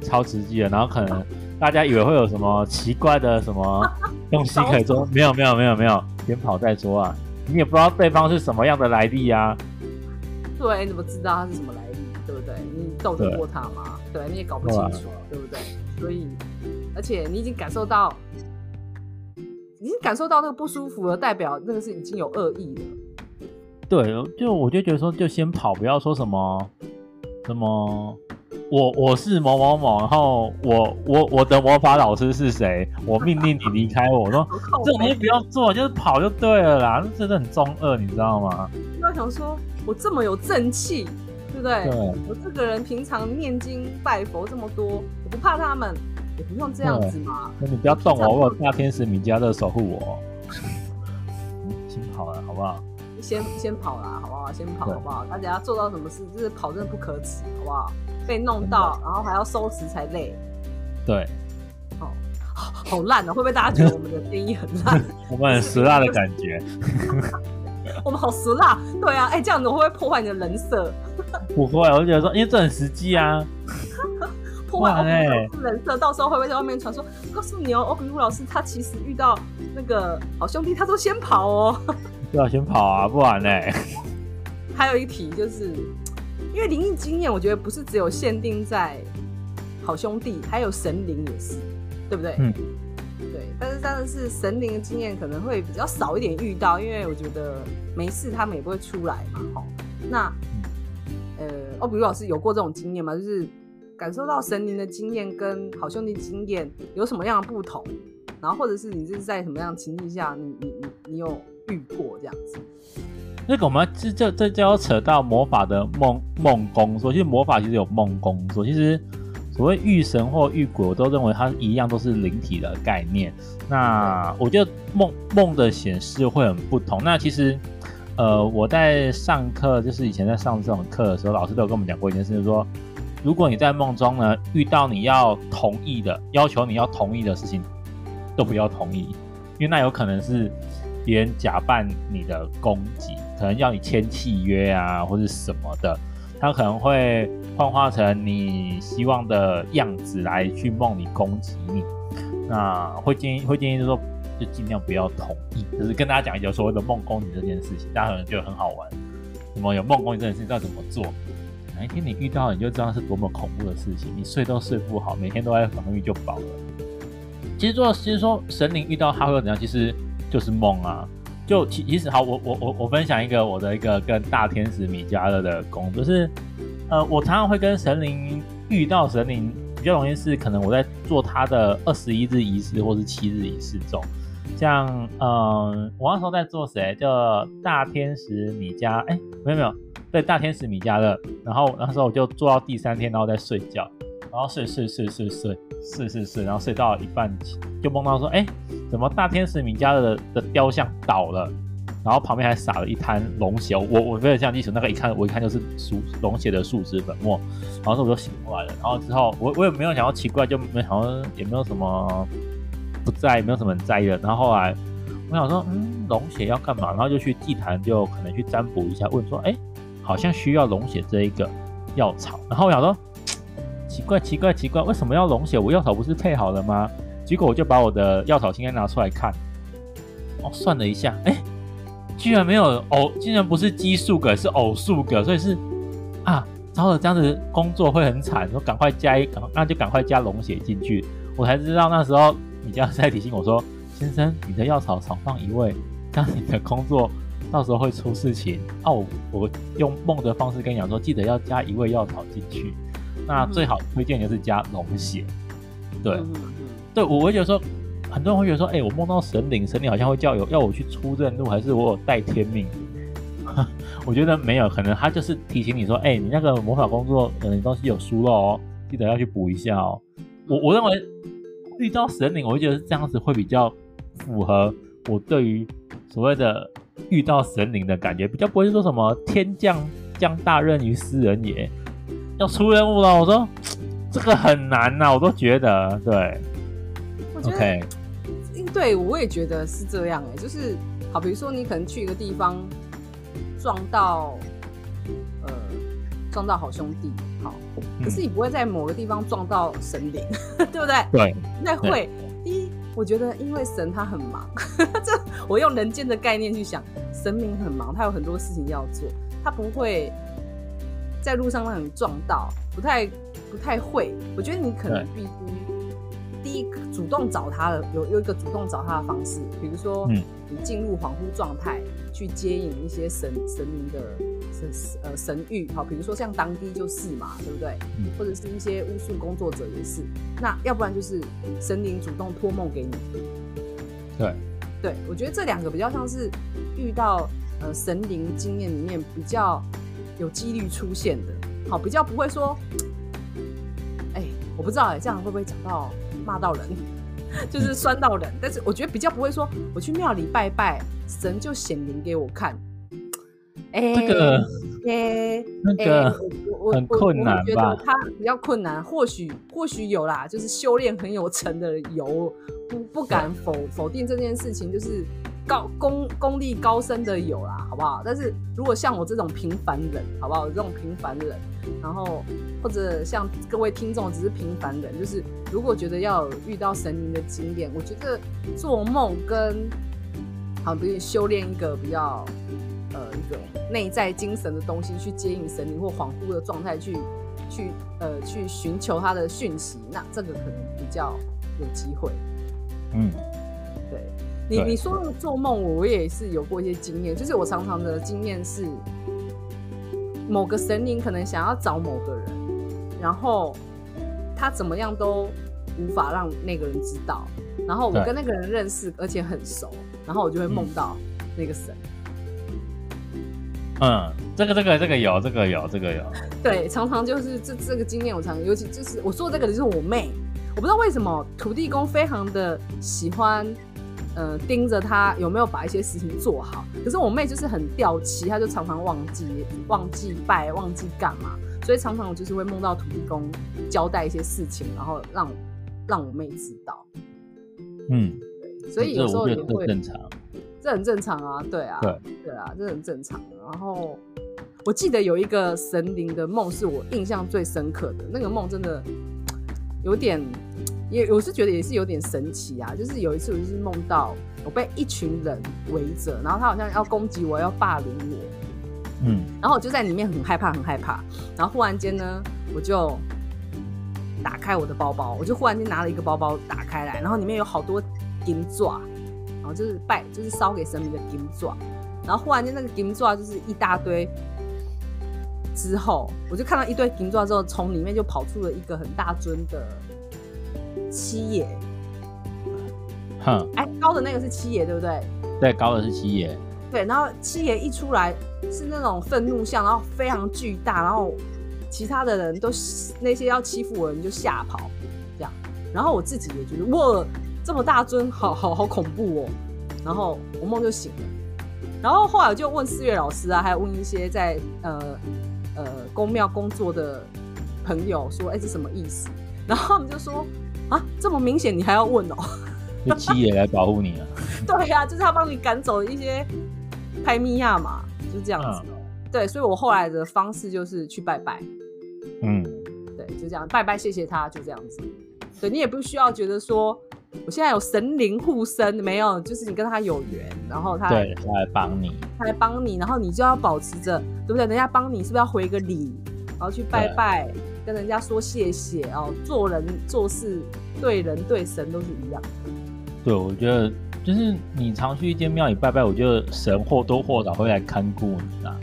B: 超实际的。然后可能大家以为会有什么奇怪的什么 东西可以做，没有没有没有没有，先跑再说啊。你也不知道对方是什么样的来历呀、啊。
A: 对，你怎么知道他是什么来历？对不对？你斗得过他吗？对，对，你也搞不清楚，对不对？所以，而且你已经感受到，已经感受到那个不舒服了，代表那个是已经有恶意了。
B: 对，就我就觉得说，就先跑，不要说什么什么我我是某某某，然后我我我的魔法老师是谁？我命令你离开我。我说这种东西不要做，就是跑就对了啦。那真的很中二，你知道吗？
A: 就要想说，我这么有正气，对不对？
B: 对。
A: 我这个人平常念经拜佛这么多，我不怕他们，也不用这样子嘛。
B: 那你不要动我，我有大天使米迦勒守护我。先跑了，好不好？
A: 先先跑啦，好不好？先跑，好不好？大家做到什么事，就是跑真的不可耻，好不好？被弄到，然后还要收拾才累。
B: 对，
A: 哦，好烂哦！会不会大家觉得我们的建议很烂？
B: 我们很俗辣的感觉。
A: 我们好俗辣，对啊，哎、欸，这样子会不会破坏你的人设？
B: 不会，我就觉得说，因为这很实际啊。
A: 破坏人设，到时候会不会在外面传说？告诉你哦，欧比乌老师他其实遇到那个好兄弟，他都先跑哦。
B: 要先跑啊，不然呢？
A: 还有一题就是。因为灵异经验，我觉得不是只有限定在好兄弟，还有神灵也是，对不对？嗯，对。但是，但是神灵的经验可能会比较少一点遇到，因为我觉得没事，他们也不会出来嘛。好，那呃，欧比如老师有过这种经验吗？就是感受到神灵的经验跟好兄弟经验有什么样的不同？然后，或者是你是在什么样的情境下，你你你你有遇过这样子？
B: 这个我们这这这就要扯到魔法的梦梦工作，其实魔法其实有梦工作，其实所谓御神或御鬼，我都认为它一样都是灵体的概念。那我觉得梦梦的显示会很不同。那其实呃我在上课，就是以前在上这种课的时候，老师都有跟我们讲过一件事，就是说如果你在梦中呢遇到你要同意的要求你要同意的事情，都不要同意，因为那有可能是别人假扮你的攻击。可能要你签契约啊，或者什么的，他可能会幻化成你希望的样子来去梦里攻击你。那会建议会建议就是说，就尽量不要同意，就是跟大家讲一下所谓的梦攻击这件事情，大家可能觉得很好玩。什么有梦攻击这件事情要怎么做？哪一天你遇到，你就知道是多么恐怖的事情，你睡都睡不好，每天都在防御就饱了。其实说其实说神灵遇到他会怎样，其实就是梦啊。就其其实好，我我我我分享一个我的一个跟大天使米迦勒的工，就是呃，我常常会跟神灵遇到神灵，比较容易是可能我在做他的二十一日仪式或是七日仪式中，像嗯、我那时候在做谁叫大天使米迦，哎，没有没有，对，大天使米迦勒，然后那时候我就做到第三天，然后再睡觉，然后睡睡睡睡睡睡睡睡，然后睡到一半就梦到说，哎。怎么大天使米迦勒的雕像倒了，然后旁边还撒了一滩龙血。我我非常像历史那个一看，我一看就是属龙血的树脂粉末。然后说我就醒过来了。然后之后我我也没有想到奇怪，就没想到也没有什么不在，也没有什么在意的。然后后来我想说，嗯，龙血要干嘛？然后就去祭坛，就可能去占卜一下，问说，哎，好像需要龙血这一个药草。然后我想说，奇怪奇怪奇怪，为什么要龙血？我药草不是配好了吗？结果我就把我的药草清单拿出来看，哦，算了一下，哎，居然没有偶，竟然不是奇数个，是偶数个，所以是啊，糟了，这样子工作会很惨，说赶快加一，那就赶快加龙血进去。我才知道那时候米迦勒在提醒我说，先生，你的药草少放一味，这样你的工作到时候会出事情。哦、啊，我用梦的方式跟你讲说，记得要加一味药草进去，那最好推荐就是加龙血，对。对，我会觉得说，很多人会觉得说，哎、欸，我梦到神灵，神灵好像会叫有要我去出任务，还是我有带天命？我觉得没有，可能他就是提醒你说，哎、欸，你那个魔法工作可能东西有疏漏哦，记得要去补一下哦。我我认为遇到神灵，我会觉得是这样子会比较符合我对于所谓的遇到神灵的感觉，比较不会说什么天降降大任于斯人也，要出任务了。我说 这个很难呐、啊，我都觉得对。OK，
A: 对，我也觉得是这样哎、欸，就是好，比如说你可能去一个地方撞到，呃，撞到好兄弟，好，可是你不会在某个地方撞到神灵，嗯、对不对？
B: 对，
A: 那会。第一，我觉得因为神他很忙，这我用人间的概念去想，神明很忙，他有很多事情要做，他不会在路上让你撞到，不太不太会。我觉得你可能必须。第一主动找他的有有一个主动找他的方式，比如说，你进入恍惚状态，去接引一些神神明的呃神域，好，比如说像当地就是嘛，对不对？嗯、或者是一些巫术工作者也是。那要不然就是神灵主动托梦给你。
B: 对，
A: 对我觉得这两个比较像是遇到呃神灵经验里面比较有几率出现的，好，比较不会说。哎我不知道哎、欸，这样会不会讲到骂到人，就是 酸到人？但是我觉得比较不会说，我去庙里拜拜，神就显灵给我看。哎、欸，
B: 这个，
A: 哎、欸，
B: 那个，我很困难觉得
A: 他比较困难，或许或许有啦，就是修炼很有成的有，不不敢否否定这件事情，就是。高功功力高深的有啦，好不好？但是如果像我这种平凡人，好不好？这种平凡人，然后或者像各位听众只是平凡人，就是如果觉得要有遇到神灵的经验，我觉得做梦跟好比如修炼一个比较个内在精神的东西，去接引神灵或恍惚的状态去去呃去寻求他的讯息，那这个可能比较有机会。嗯。对你你说的做梦，我也是有过一些经验，就是我常常的经验是，某个神灵可能想要找某个人，然后他怎么样都无法让那个人知道，然后我跟那个人认识，而且很熟，然后我就会梦到那个神。
B: 嗯，这个这个这个有，这个有，这个有。
A: 对，常常就是这这个经验，我常常尤其就是我说这个的就是我妹，我不知道为什么土地公非常的喜欢。呃，盯着他有没有把一些事情做好。可是我妹就是很掉漆，她就常常忘记忘记拜，忘记干嘛，所以常常我就是会梦到土地公交代一些事情，然后让让我妹知道。
B: 嗯，
A: 对，所以有时候也会
B: 正常，
A: 这很正常啊，对啊，
B: 对
A: 对啊，这很正常。然后我记得有一个神灵的梦是我印象最深刻的，那个梦真的有点。也我是觉得也是有点神奇啊，就是有一次我就是梦到我被一群人围着，然后他好像要攻击我，要霸凌我，嗯，然后我就在里面很害怕很害怕，然后忽然间呢，我就打开我的包包，我就忽然间拿了一个包包打开来，然后里面有好多金爪，然后就是拜就是烧给神明的金纸，然后忽然间那个金纸就是一大堆，之后我就看到一堆金纸之后，从里面就跑出了一个很大尊的。七爷，
B: 哼，
A: 哎，高的那个是七爷，对不对？
B: 对，高的是七爷。
A: 对，然后七爷一出来是那种愤怒相，然后非常巨大，然后其他的人都那些要欺负我的人就吓跑，这样。然后我自己也觉得哇，这么大尊，好好好恐怖哦。然后我梦就醒了。然后后来我就问四月老师啊，还有问一些在呃呃宫庙工作的朋友说，哎，这什么意思？然后他们就说。啊，这么明显你还要问哦？
B: 就七爷来保护你啊？
A: 对呀、啊，就是他帮你赶走一些拍咪亚嘛，就是这样子。嗯、对，所以我后来的方式就是去拜拜。
B: 嗯，
A: 对，就这样拜拜，谢谢他，就这样子。对，你也不需要觉得说我现在有神灵护身，没有，就是你跟他有缘，然后他
B: 对他来帮你，
A: 他来帮你，然后你就要保持着，对不对？人家帮你是不是要回个礼，然后去拜拜？跟人家说谢谢哦，做人做事对人对神都是一样。
B: 对，我觉得就是你常去一间庙里拜拜，我觉得神或多或少会来看顾你啊。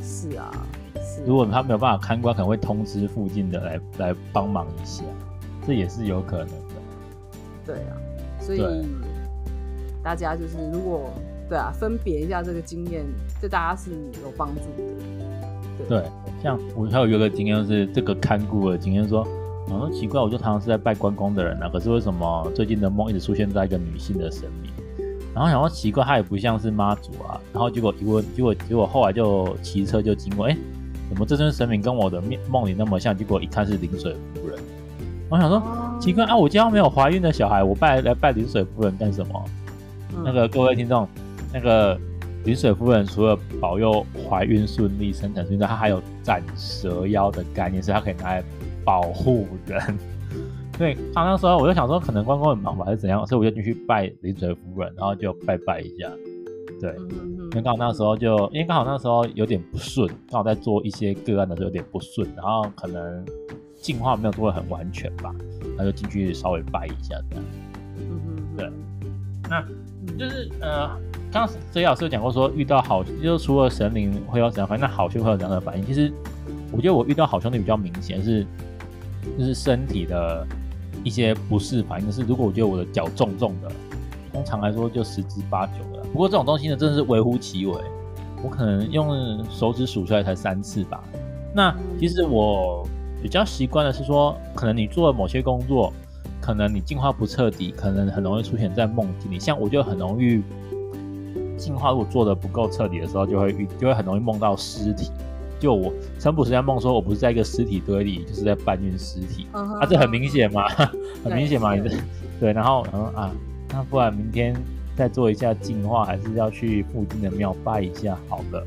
A: 是啊，是。
B: 如果他没有办法看顾，可能会通知附近的来来帮忙一下，这也是有可能的。
A: 对啊，所以大家就是如果对啊，分别一下这个经验，对大家是有帮助的。对。对像我还有一个经验，是这个看顾的经验，说，我说奇怪，我就常常是在拜关公的人啊，可是为什么最近的梦一直出现在一个女性的神明？然后想说奇怪，她也不像是妈祖啊，然后结果一问，结果结果后来就骑车就经过，哎、欸，怎么这尊神明跟我的梦梦里那么像？结果一看是临水夫人，我想说奇怪啊，我家没有怀孕的小孩，我拜来拜临水夫人干什么？嗯、那个各位听众，那个。临水夫人除了保佑怀孕顺利、生产顺利，她还有斩蛇妖的概念，是她可以拿来保护人。对，他那时候我就想说，可能关公很忙吧，还是怎样，所以我就进去拜临水夫人，然后就拜拜一下。对，因为刚好那时候就，因为刚好那时候有点不顺，刚好在做一些个案的时候有点不顺，然后可能进化没有做的很完全吧，
B: 那就进去稍微拜一下这样。
A: 嗯嗯，
B: 对，那就是呃，刚刚哲老师有讲过说遇到好，就是除了神灵会有怎样反应，那好兄弟会有怎样的反应？其实我觉得我遇到好兄弟比较明显是，就是身体的一些不适反应。就是如果我觉得我的脚重重的，通常来说就十之八九了。不过这种东西呢，真的是微乎其微。我可能用手指数出来才三次吧。那其实我比较习惯的是说，可能你做了某些工作，可能你进化不彻底，可能很容易出现在梦境里。像我就很容易进化，如果做的不够彻底的时候，就会遇，就会很容易梦到尸体。就我陈普时在梦说，我不是在一个尸体堆里，就是在搬运尸体。Uh huh. 啊，这很明显嘛，很明显嘛，你这对。然后，然后啊，那不然明天。再做一下进化，还是要去附近的庙拜一下好了。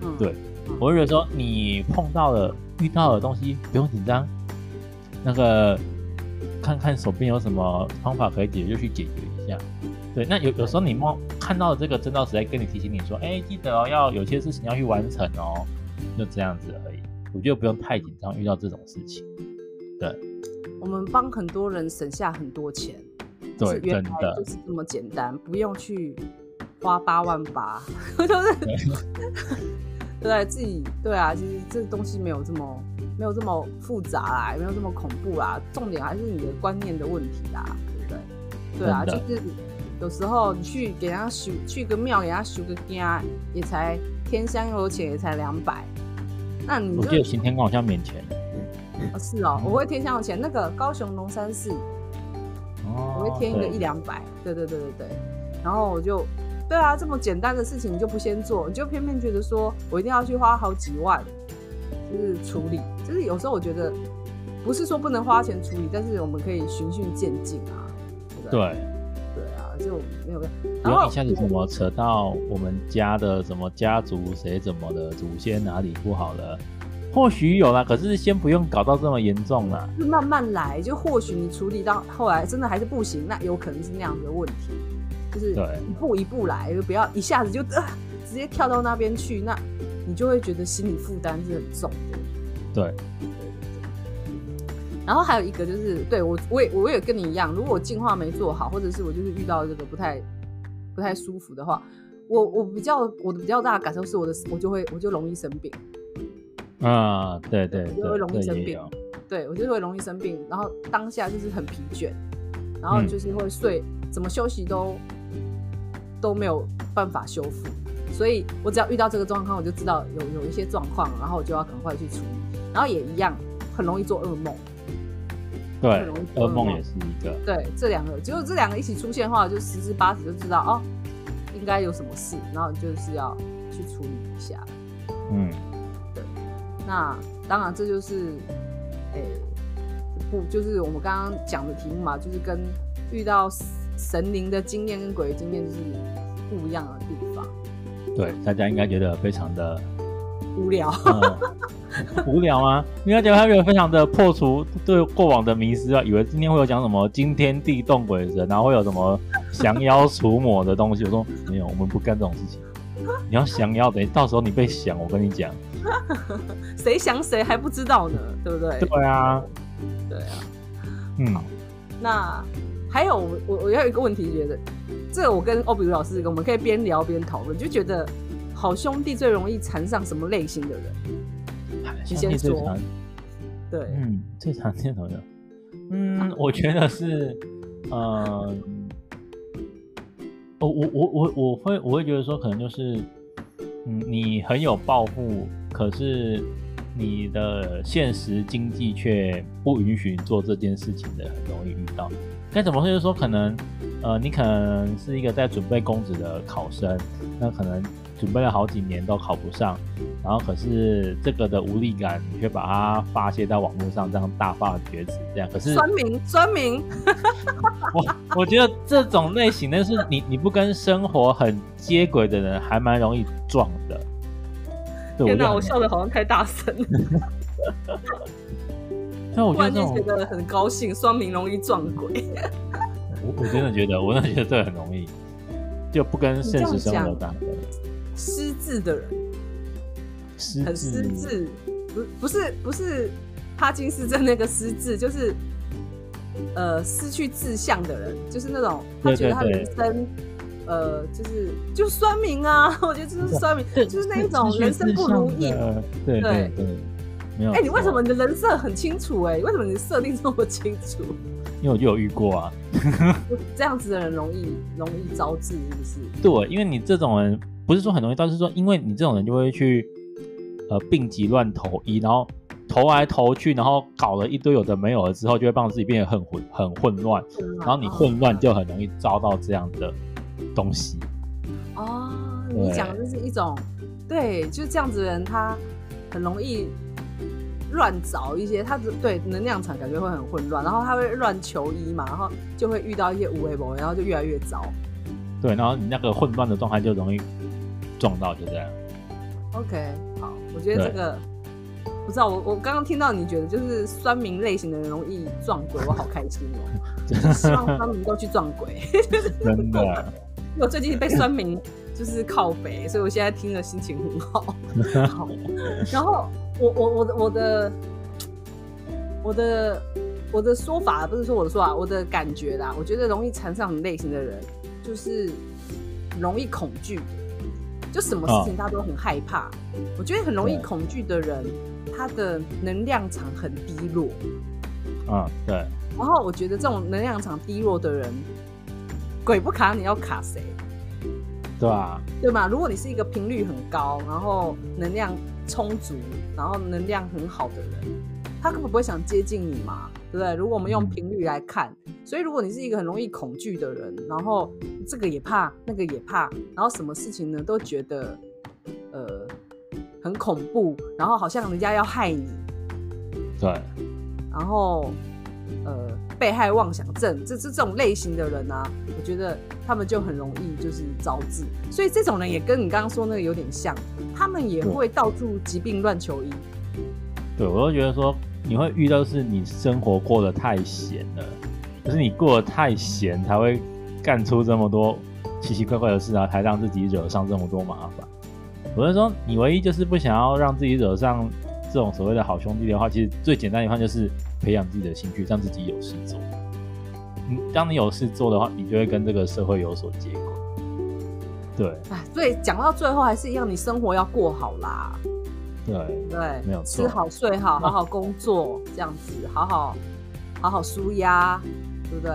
B: 嗯，对，我会觉得说你碰到了、遇到的东西不用紧张，那个看看手边有什么方法可以解决，就去解决一下。对，那有有时候你梦看到这个征兆，是在跟你提醒你说，哎、欸，记得哦，要有些事情要去完成哦，就这样子而已。我觉得不用太紧张，遇到这种事情。对，我们帮很多人省下很多钱。对，真的就是这么简单，不用去花八万八，就是对，自己对啊，其实这东西没有这么没有这么复杂啦，也没有这么恐怖啦，重点还是你的观念的问题啦，对不对？对啊，就是有时候你去给人家修，去个庙给人家修个家，也才天香油钱也才两百，那你我记得行天宫好像免钱，哦是哦，我会天香油钱，那个高雄龙山寺。我会添一个一两百，对对对对对，然后我就，对啊，这么简单的事情你就不先做，你就偏偏觉得说我一定要去花好几万，就是处理，就是有时候我觉得不是说不能花钱处理，但是我们可以循序渐进啊，对对，啊，就没有没有，然后一下子怎么扯到我们家的什么家族谁怎么的祖先哪里不好了？或许有啦，可是先不用搞到这么严重啦，就慢慢来。就或许你处理到后来真的还是不行，那有可能是那样的问题，就是一步一步来，就不要一下子就、呃、直接跳到那边去，那你就会觉得心理负担是很重的。对。然后还有一个就是，对我我也我也跟你一样，如果我净化没做好，或者是我就是遇到这个不太不太舒服的话，我我比较我的比较大的感受是我的我就会我就容易生病。啊，对对，对，我就会容易生病。对，我就会容易生病，然后当下就是很疲倦，然后就是会睡，嗯、怎么休息都都没有办法修复。所以我只要遇到这个状况，我就知道有有一些状况，然后我就要赶快去处理。然后也一样，很容易做噩梦。对，容易噩梦也是一个。对，这两个，结果这两个一起出现的话，就十之八九就知道哦，应该有什么事，然后就是要去处理一下。嗯。对那当然，这就是，诶、欸，不，就是我们刚刚讲的题目嘛，就是跟遇到神灵的经验跟鬼的经验就是不一样的地方。对，大家应该觉得非常的无聊。嗯、无聊吗？应该觉得他觉得非常的破除对过往的迷失啊，以为今天会有讲什么惊天地动鬼神，然后会有什么降妖除魔的东西。我说没有，我们不干这种事情。你要降妖，等到时候你被降，我跟你讲。谁降谁还不知道呢，对不对？对啊，对啊，嗯。那还有我我我要有一个问题，觉得这个我跟欧比如老师，我们可以边聊边讨论，就觉得好兄弟最容易缠上什么类型的人？你先说。对，嗯，最常见的，嗯，啊、我觉得是，呃，我我我我我会我会觉得说，可能就是。嗯，你很有抱负，可是你的现实经济却不允许你做这件事情的，很容易遇到。该怎么说？就是说，可能，呃，你可能是一个在准备公职的考生，那可能准备了好几年都考不上，然后可是这个的无力感，你却把它发泄到网络上，这样大放厥词，这样。可是 酸民，酸民。我我觉得这种类型的是你你不跟生活很接轨的人，还蛮容易撞的。天哪，我笑的好像太大声了。那我突然间觉得很高兴，酸明容易撞鬼。我我真的觉得，我真的觉得这很容易，就不跟现实生活有关。失智的人，失很失智，不不是不是帕金斯症那个失智，就是。
A: 呃失去志向的人，就是那种他觉得他人生对对对呃就是就酸民啊，我觉得这是酸民，就是那一种人生不如意。
B: 对对对，没有。哎、
A: 欸，你为什么你的人设很清楚、欸？哎，为什么你设定这么清楚？
B: 因为我就有遇过啊，
A: 这样子的人容易容易招致，是不是？
B: 对，因为你这种人不是说很容易招致，是说因为你这种人就会去呃病急乱投医，然后投来投去，然后搞了一堆有的没有了之后，就会让自己变得很混很混乱，然后你混乱就很容易遭到这样的东西。
A: 哦，你讲的就是一种对，就是这样子的人，他很容易。乱找一些，他的对能量场感觉会很混乱，然后他会乱求医嘛，然后就会遇到一些无为博，然后就越来越糟。
B: 对，然后你那个混乱的状态就容易撞到，就这样。
A: OK，好，我觉得这个不知道，我我刚刚听到你觉得就是酸民类型的人容易撞鬼，我好开心哦、喔，就是希望酸民都去撞鬼。
B: 真的，
A: 因为我最近被酸民就是靠北，所以我现在听了心情很好。好，然后。我我我的我的我的我的说法不是说我的说法，我的感觉啦。我觉得容易缠上你类型的人，就是容易恐惧，就什么事情他都很害怕。哦、我觉得很容易恐惧的人，他的能量场很低落。
B: 嗯、哦，对。
A: 然后我觉得这种能量场低落的人，鬼不卡你要卡谁？
B: 对啊，
A: 对吧？如果你是一个频率很高，然后能量。充足，然后能量很好的人，他根本不会想接近你嘛，对不对？如果我们用频率来看，所以如果你是一个很容易恐惧的人，然后这个也怕，那个也怕，然后什么事情呢都觉得呃很恐怖，然后好像人家要害你，
B: 对，
A: 然后呃被害妄想症，这是这种类型的人啊，我觉得。他们就很容易就是招致，所以这种人也跟你刚刚说那个有点像，他们也会到处疾病乱求医。
B: 对，我都觉得说你会遇到是你生活过得太闲了，就是你过得太闲才会干出这么多奇奇怪怪的事啊，才让自己惹上这么多麻烦。我是说，你唯一就是不想要让自己惹上这种所谓的好兄弟的话，其实最简单一方就是培养自己的兴趣，让自己有事做。当你有事做的话，你就会跟这个社会有所接轨。对，哎，
A: 所以讲到最后还是一样，你生活要过好啦。
B: 对
A: 对，
B: 没有错，
A: 吃好睡好，好好工作，这样子，好好好好舒压，对不对？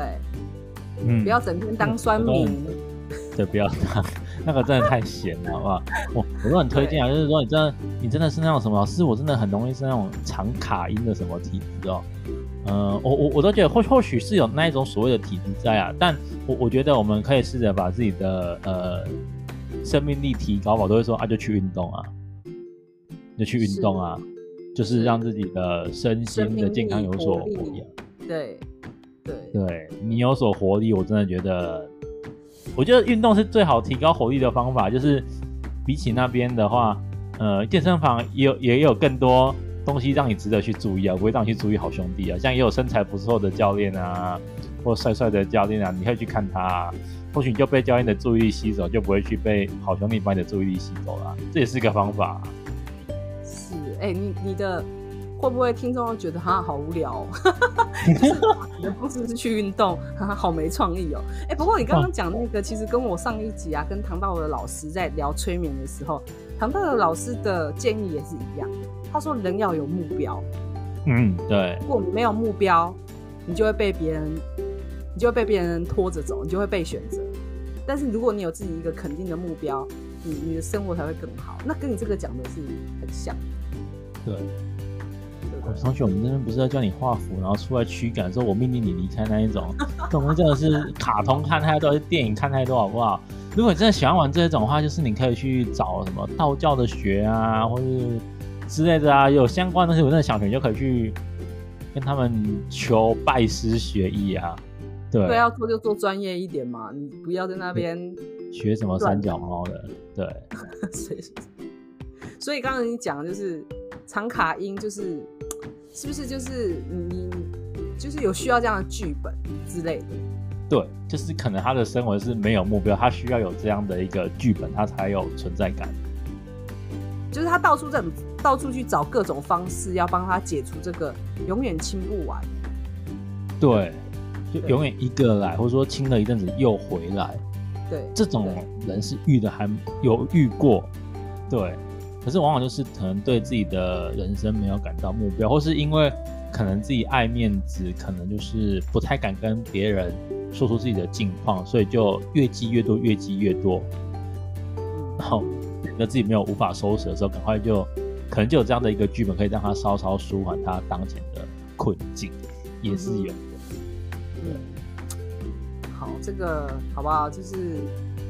A: 嗯，不要整天当酸民。
B: 对，不要当，那个真的太闲了，好不好？我我都很推荐啊，就是说你真的你真的是那种什么，是我真的很容易是那种常卡音的什么体质哦。嗯，我我我都觉得或或许是有那一种所谓的体质在啊，但我我觉得我们可以试着把自己的呃生命力提高吧，我都会说啊，就去运动啊，就去运动啊，就是让自己的身心的健康有所不一样。
A: 对对
B: 对，你有所活力，我真的觉得，我觉得运动是最好提高活力的方法，就是比起那边的话，呃，健身房也有也有更多。东西让你值得去注意啊，不会让你去注意好兄弟啊。像也有身材不错的教练啊，或帅帅的教练啊，你可以去看他啊。或许你就被教练的注意力吸走，就不会去被好兄弟把你的注意力吸走了。这也是一个方法啊。
A: 是，哎、欸，你你的会不会听众觉得哈好无聊？你的方式是去运动，哈哈，好没创意哦。哎、欸，不过你刚刚讲那个，其实跟我上一集啊，跟唐道的老师在聊催眠的时候，唐道的老师的建议也是一样。他说：“人要有目标，
B: 嗯，对。
A: 如果你没有目标，你就会被别人，你就会被别人拖着走，你就会被选择。但是如果你有自己一个肯定的目标，你你的生活才会更好。那跟你这个讲的是很像。
B: 对。上学我们这边不是要叫你画符，然后出来驱赶，说我命令你离开那一种，这种真的是卡通看太多，是电影看太多，好不好？如果你真的喜欢玩这种的话，就是你可以去找什么道教的学啊，或是。”之类的啊，有相关的东西，我真的想学，你就可以去跟他们求拜师学艺啊。对，对，
A: 要做就做专业一点嘛，你不要在那边
B: 学什么三脚猫的。对，
A: 所以所以刚刚你讲的就是长卡音，就是是不是就是你就是有需要这样的剧本之类的？
B: 对，就是可能他的生活是没有目标，他需要有这样的一个剧本，他才有存在感。
A: 就是他到处在。到处去找各种方式，要帮他解除这个永远清不完。
B: 对，就永远一个来，或者说亲了一阵子又回来。
A: 对，
B: 这种人是遇的还有遇过，对。可是往往就是可能对自己的人生没有感到目标，或是因为可能自己爱面子，可能就是不太敢跟别人说出自己的近况，所以就越积越多，越积越多。然后觉得自己没有无法收拾的时候，赶快就可能就有这样的一个剧本，可以让他稍稍舒缓他当前的困境，也是有的。
A: 好，这个好不好？就是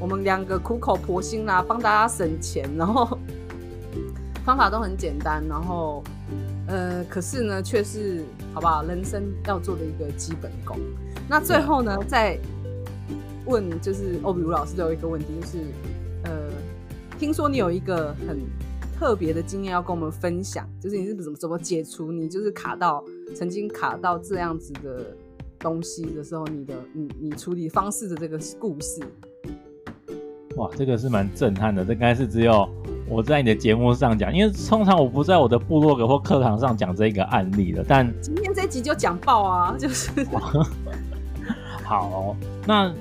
A: 我们两个苦口婆心啦，帮大家省钱，然后 方法都很简单，然后呃，可是呢，却是好不好？人生要做的一个基本功。那最后呢，再问就是欧比如老师最后一个问题，就是呃。听说你有一个很特别的经验要跟我们分享，就是你是怎么怎么解除你就是卡到曾经卡到这样子的东西的时候，你的你你处理方式的这个故事。
B: 哇，这个是蛮震撼的，这应该是只有我在你的节目上讲，因为通常我不在我的部落格或课堂上讲这个案例的。但
A: 今天这集就讲爆啊，就是。
B: 好，那。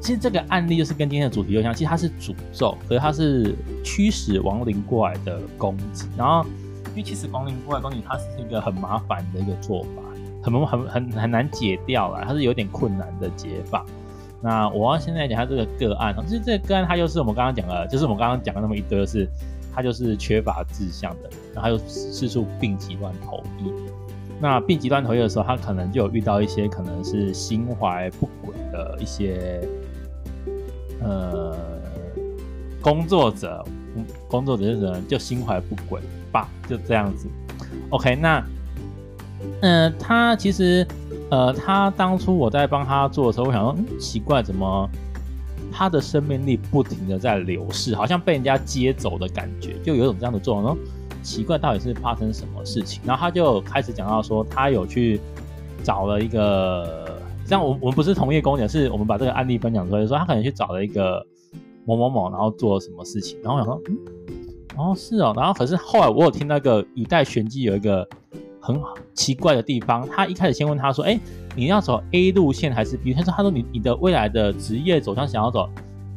B: 其实这个案例就是跟今天的主题有像，其实它是诅咒，可是它是驱使亡灵过来的攻击。然后，因为其实亡灵过来攻击，它是一个很麻烦的一个做法，很很很很难解掉啦，它是有点困难的解法。那我要现在讲它这个个案，其实这个个案它就是我们刚刚讲的，就是我们刚刚讲的那么一堆，就是它就是缺乏志向的，然后又四处病急乱投医。那病急乱投医的时候，他可能就有遇到一些可能是心怀不轨的一些。呃，工作者，工作者是什么？就心怀不轨吧，就这样子。OK，那，嗯、他其实，呃，他当初我在帮他做的时候，我想说，嗯，奇怪，怎么他的生命力不停的在流逝，好像被人家接走的感觉，就有种这样的状况。奇怪，到底是发生什么事情？然后他就开始讲到说，他有去找了一个。这样，我我们不是同业工点，是我们把这个案例分享出来，就说他可能去找了一个某某某，然后做了什么事情，然后我想说，嗯，哦，是哦，然后可是后来我有听那个语带玄机，有一个很奇怪的地方，他一开始先问他说，哎，你要走 A 路线还是 B？他说，他说你你的未来的职业走向想要走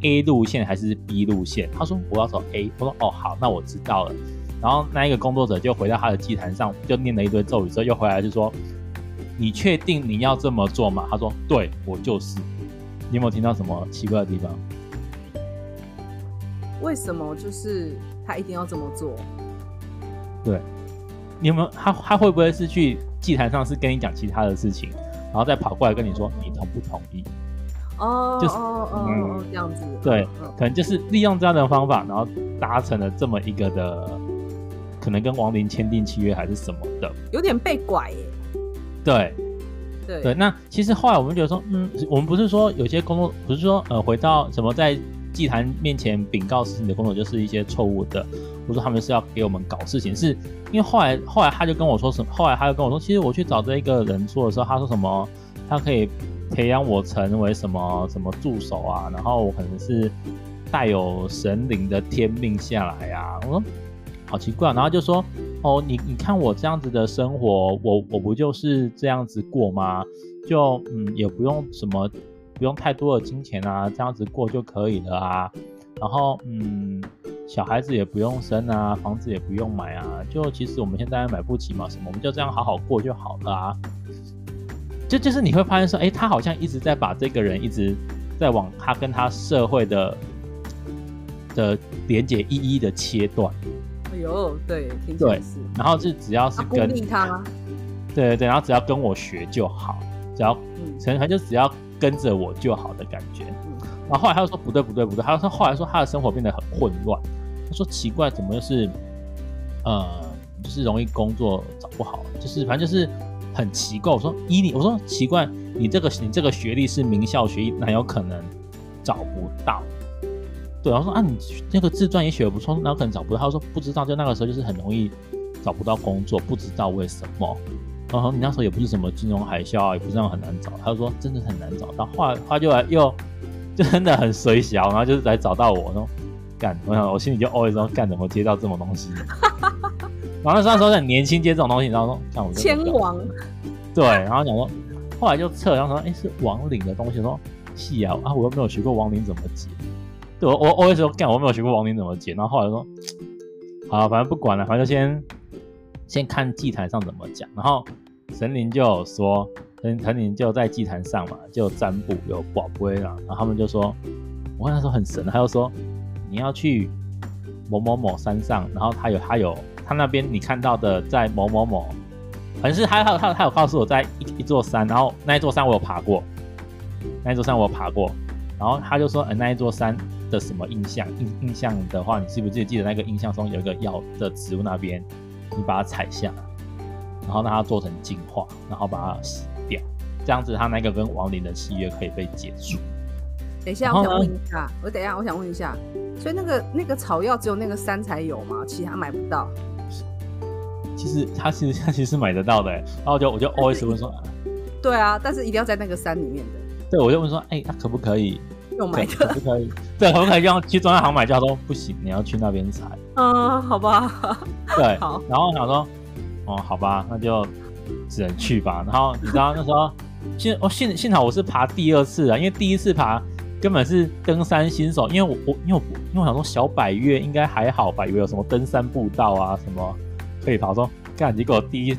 B: A 路线还是 B 路线？他说我要走 A。我说哦好，那我知道了。然后那一个工作者就回到他的祭坛上，就念了一堆咒语之后，又回来就说。你确定你要这么做吗？他说：“对，我就是。”你有没有听到什么奇怪的地方？
A: 为什么就是他一定要这么做？
B: 对，你有没有他他会不会是去祭坛上是跟你讲其他的事情，然后再跑过来跟你说你同不同意？
A: 哦，就是哦哦哦这样子。
B: 对，可能就是利用这样的方法，然后达成了这么一个的，可能跟亡灵签订契约还是什么的，
A: 有点被拐耶。
B: 对，对对，那其实后来我们觉得说，嗯，我们不是说有些工作，不是说呃，回到什么在祭坛面前禀告事情的工作就是一些错误的，不是他们是要给我们搞事情，是因为后来后来他就跟我说什么，后来他就跟我说，其实我去找这一个人做的时候，他说什么，他可以培养我成为什么什么助手啊，然后我可能是带有神灵的天命下来啊，我说。好奇怪，然后就说，哦，你你看我这样子的生活，我我不就是这样子过吗？就嗯，也不用什么，不用太多的金钱啊，这样子过就可以了啊。然后嗯，小孩子也不用生啊，房子也不用买啊。就其实我们现在买不起嘛，什么，我们就这样好好过就好了啊。就就是你会发现说，哎，他好像一直在把这个人一直在往他跟他社会的的连接一一的切断。
A: 哎呦对，听起来是。
B: 然后就只要是跟他，对对对，然后只要跟我学就好，只要嗯，成他就只要跟着我就好的感觉。然后后来他又说不对不对不对，他说后来说他的生活变得很混乱。他说奇怪，怎么又是呃，就是容易工作找不好，就是反正就是很奇怪。我说依你，我说奇怪，你这个你这个学历是名校学历，哪有可能找不到？对，然后说啊，你那个自传也写的不错，那可能找不到。他说不知道，就那个时候就是很容易找不到工作，不知道为什么。然后你那时候也不是什么金融海啸啊，也不是那种很难找。他就说真的很难找到。后来他就来又就真的很水小，然后就是来找到我，说干，我想我心里就 always 说干，怎么接到这种东西？然后那时候很年轻接这种东西，然后说像我千王，对，然后讲说后来就测，然后说，哎，是亡灵的东西。说，是啊，啊，我又没有学过亡灵怎么解。对，我我我会说，干，我没有学过亡灵怎么解。然后后来说，好，反正不管了，反正就先先看祭坛上怎么讲。然后神灵就有说，神神灵就在祭坛上嘛，就占卜有宝贝啦。然后他们就说，我跟他说很神，他就说，你要去某某某山上，然后他有他有他那边你看到的在某某某。反正是他，他，他，他有告诉我在一一座山，然后那一座山我有爬过，那一座山我有爬过，然后他就说，呃，那一座山的什么印象？印印象的话，你记不记得记得那个印象中有一个药的植物那边，你把它采下，然后让它做成净化，然后把它，这样子他那个跟亡灵的契约可以被解除。
A: 等一下，我想问一下，我等一下我想问一下，所以那个那个草药只有那个山才有吗？其他买不到？
B: 其实他其实他其实是买得到的，然后我就我就 always 问说，
A: 对啊，但是一定要在那个山里面的。
B: 对，我就问说，哎，那可不可以
A: 用买的？
B: 可不可以？对，可不可以用去中央行买？他说不行，你要去那边采。
A: 嗯，好吧。
B: 对，
A: 好。
B: 然后我想说，哦，好吧，那就只能去吧。然后你知道那时候幸哦幸幸好我是爬第二次啊，因为第一次爬根本是登山新手，因为我我因为我因为我想说小百岳应该还好吧，以为有什么登山步道啊什么。可以爬说干，结果第一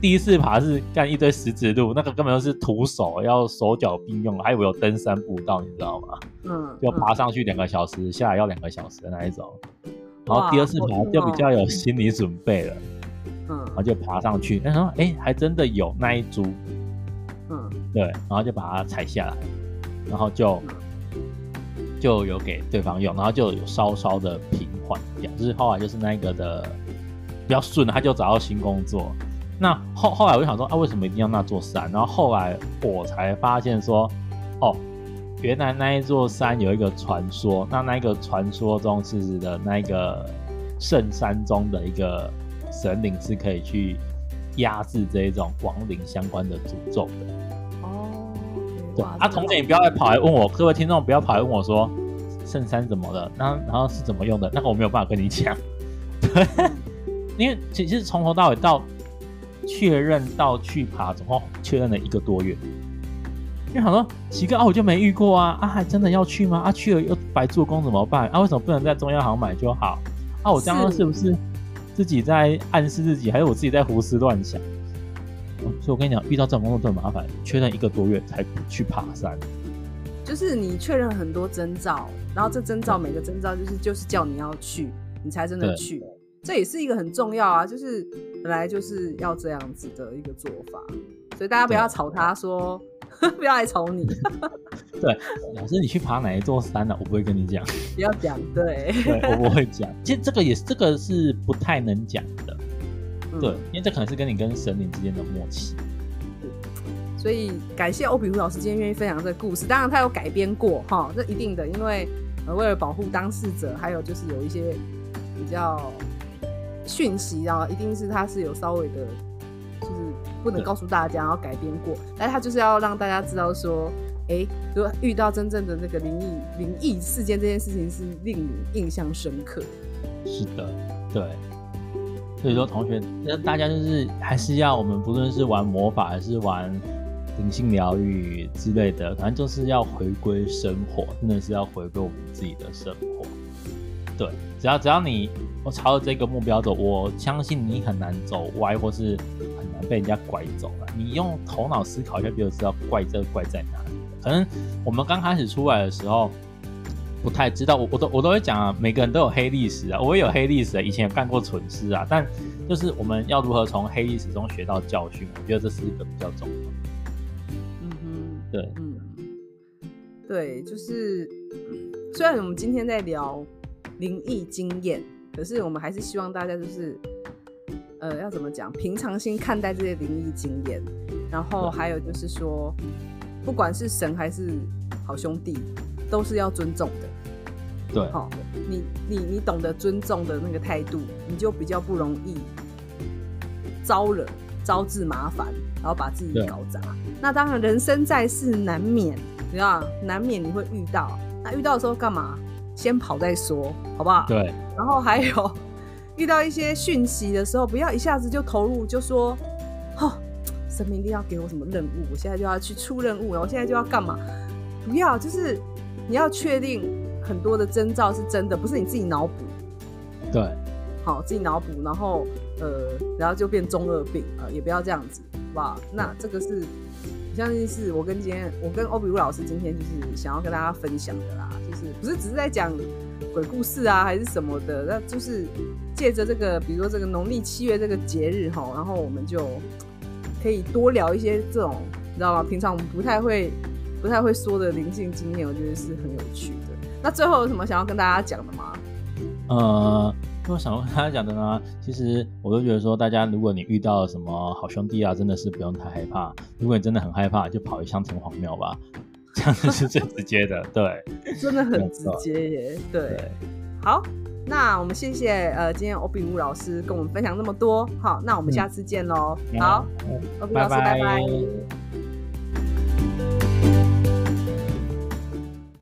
B: 第一次爬是干一堆石子路，那个根本就是徒手，要手脚并用，还以为有登山步道，你知道吗？嗯，就爬上去两个小时，嗯、下来要两个小时的那一种。然后第二次爬就比较有心理准备了，嗯，然后就爬上去，那时候哎，还真的有那一株，嗯，对，然后就把它采下来，然后就就有给对方用，然后就有稍稍的平缓掉，就是后来就是那个的。比较顺，他就找到新工作。那后后来我就想说啊，为什么一定要那座山？然后后来我才发现说，哦，原来那一座山有一个传说。那那个传说中是指的那个圣山中的一个神灵是可以去压制这一种亡灵相关的诅咒的。啊，童姐，你不要再跑来问我，各位听众不要跑来问我说圣山怎么了，那然后是怎么用的？那个我没有办法跟你讲。对。因为其实从头到尾到确认到去爬，总共确认了一个多月。因为好多奇怪啊，我就没遇过啊啊，还真的要去吗？啊，去了又白做工怎么办？啊，为什么不能在中央行买就好？啊，我这样是不是自己在暗示自己，还是我自己在胡思乱想？所以我跟你讲，遇到这种工作最麻烦，确认一个多月才去爬山。
A: 就是你确认很多征兆，然后这征兆每个征兆就是就是叫你要去，你才真的去。这也是一个很重要啊，就是本来就是要这样子的一个做法，所以大家不要吵他说，不要来吵你。
B: 对，老师，你去爬哪一座山呢？啊？我不会跟你讲。
A: 不要讲，对，
B: 对我不会讲。其实这个也是，这个是不太能讲的，嗯、对，因为这可能是跟你跟神灵之间的默契。
A: 所以感谢欧比乌老师今天愿意分享这个故事，当然他有改编过哈，这一定的，因为呃为了保护当事者，还有就是有一些比较。讯息啊，一定是他是有稍微的，就是不能告诉大家，然后改编过，但他就是要让大家知道说，哎、欸，如果遇到真正的那个灵异灵异事件，这件事情是令你印象深刻。
B: 是的，对。所以说，同学，那大家就是还是要我们不论是玩魔法还是玩灵性疗愈之类的，反正就是要回归生活，真的是要回归我们自己的生活。对，只要只要你。我朝着这个目标走，我相信你很难走歪，或是很难被人家拐走了。你用头脑思考一下，就知道怪这个怪在哪里。可能我们刚开始出来的时候不太知道，我我都我都会讲啊，每个人都有黑历史啊，我也有黑历史啊，以前有干过蠢事啊。但就是我们要如何从黑历史中学到教训，我觉得这是一个比较重要的。
A: 嗯哼，
B: 对，
A: 嗯，对，就是虽然我们今天在聊灵异经验。可是我们还是希望大家就是，呃，要怎么讲，平常心看待这些灵异经验，然后还有就是说，不管是神还是好兄弟，都是要尊重的。
B: 对，
A: 好，你你你懂得尊重的那个态度，你就比较不容易招惹、招致麻烦，然后把自己搞砸。那当然，人生在世难免，你知道，难免你会遇到。那遇到的时候干嘛？先跑再说，好不好？
B: 对。
A: 然后还有 遇到一些讯息的时候，不要一下子就投入，就说，哦，神明一定要给我什么任务，我现在就要去出任务，然后我现在就要干嘛？不要，就是你要确定很多的征兆是真的，不是你自己脑补。
B: 对，
A: 好，自己脑补，然后呃，然后就变中二病啊、呃，也不要这样子，好不好？那这个是，我相信是我跟今天我跟欧比乌老师今天就是想要跟大家分享的啦，就是不是只是在讲鬼故事啊，还是什么的，那就是借着这个，比如说这个农历七月这个节日哈，然后我们就可以多聊一些这种，你知道吗？平常我们不太会不太会说的灵性经验，我觉得是很有趣的。那最后有什么想要跟大家讲的吗？
B: 呃，我想跟大家讲的呢，其实我都觉得说，大家如果你遇到什么好兄弟啊，真的是不用太害怕。如果你真的很害怕，就跑一趟城隍庙吧，这样子是最直接的。对，
A: 真的很直接耶。对，对好，那我们谢谢呃，今天欧比乌老师跟我们分享那么多。好，那我们下次见喽。嗯、好，欧比老师，拜拜。拜拜。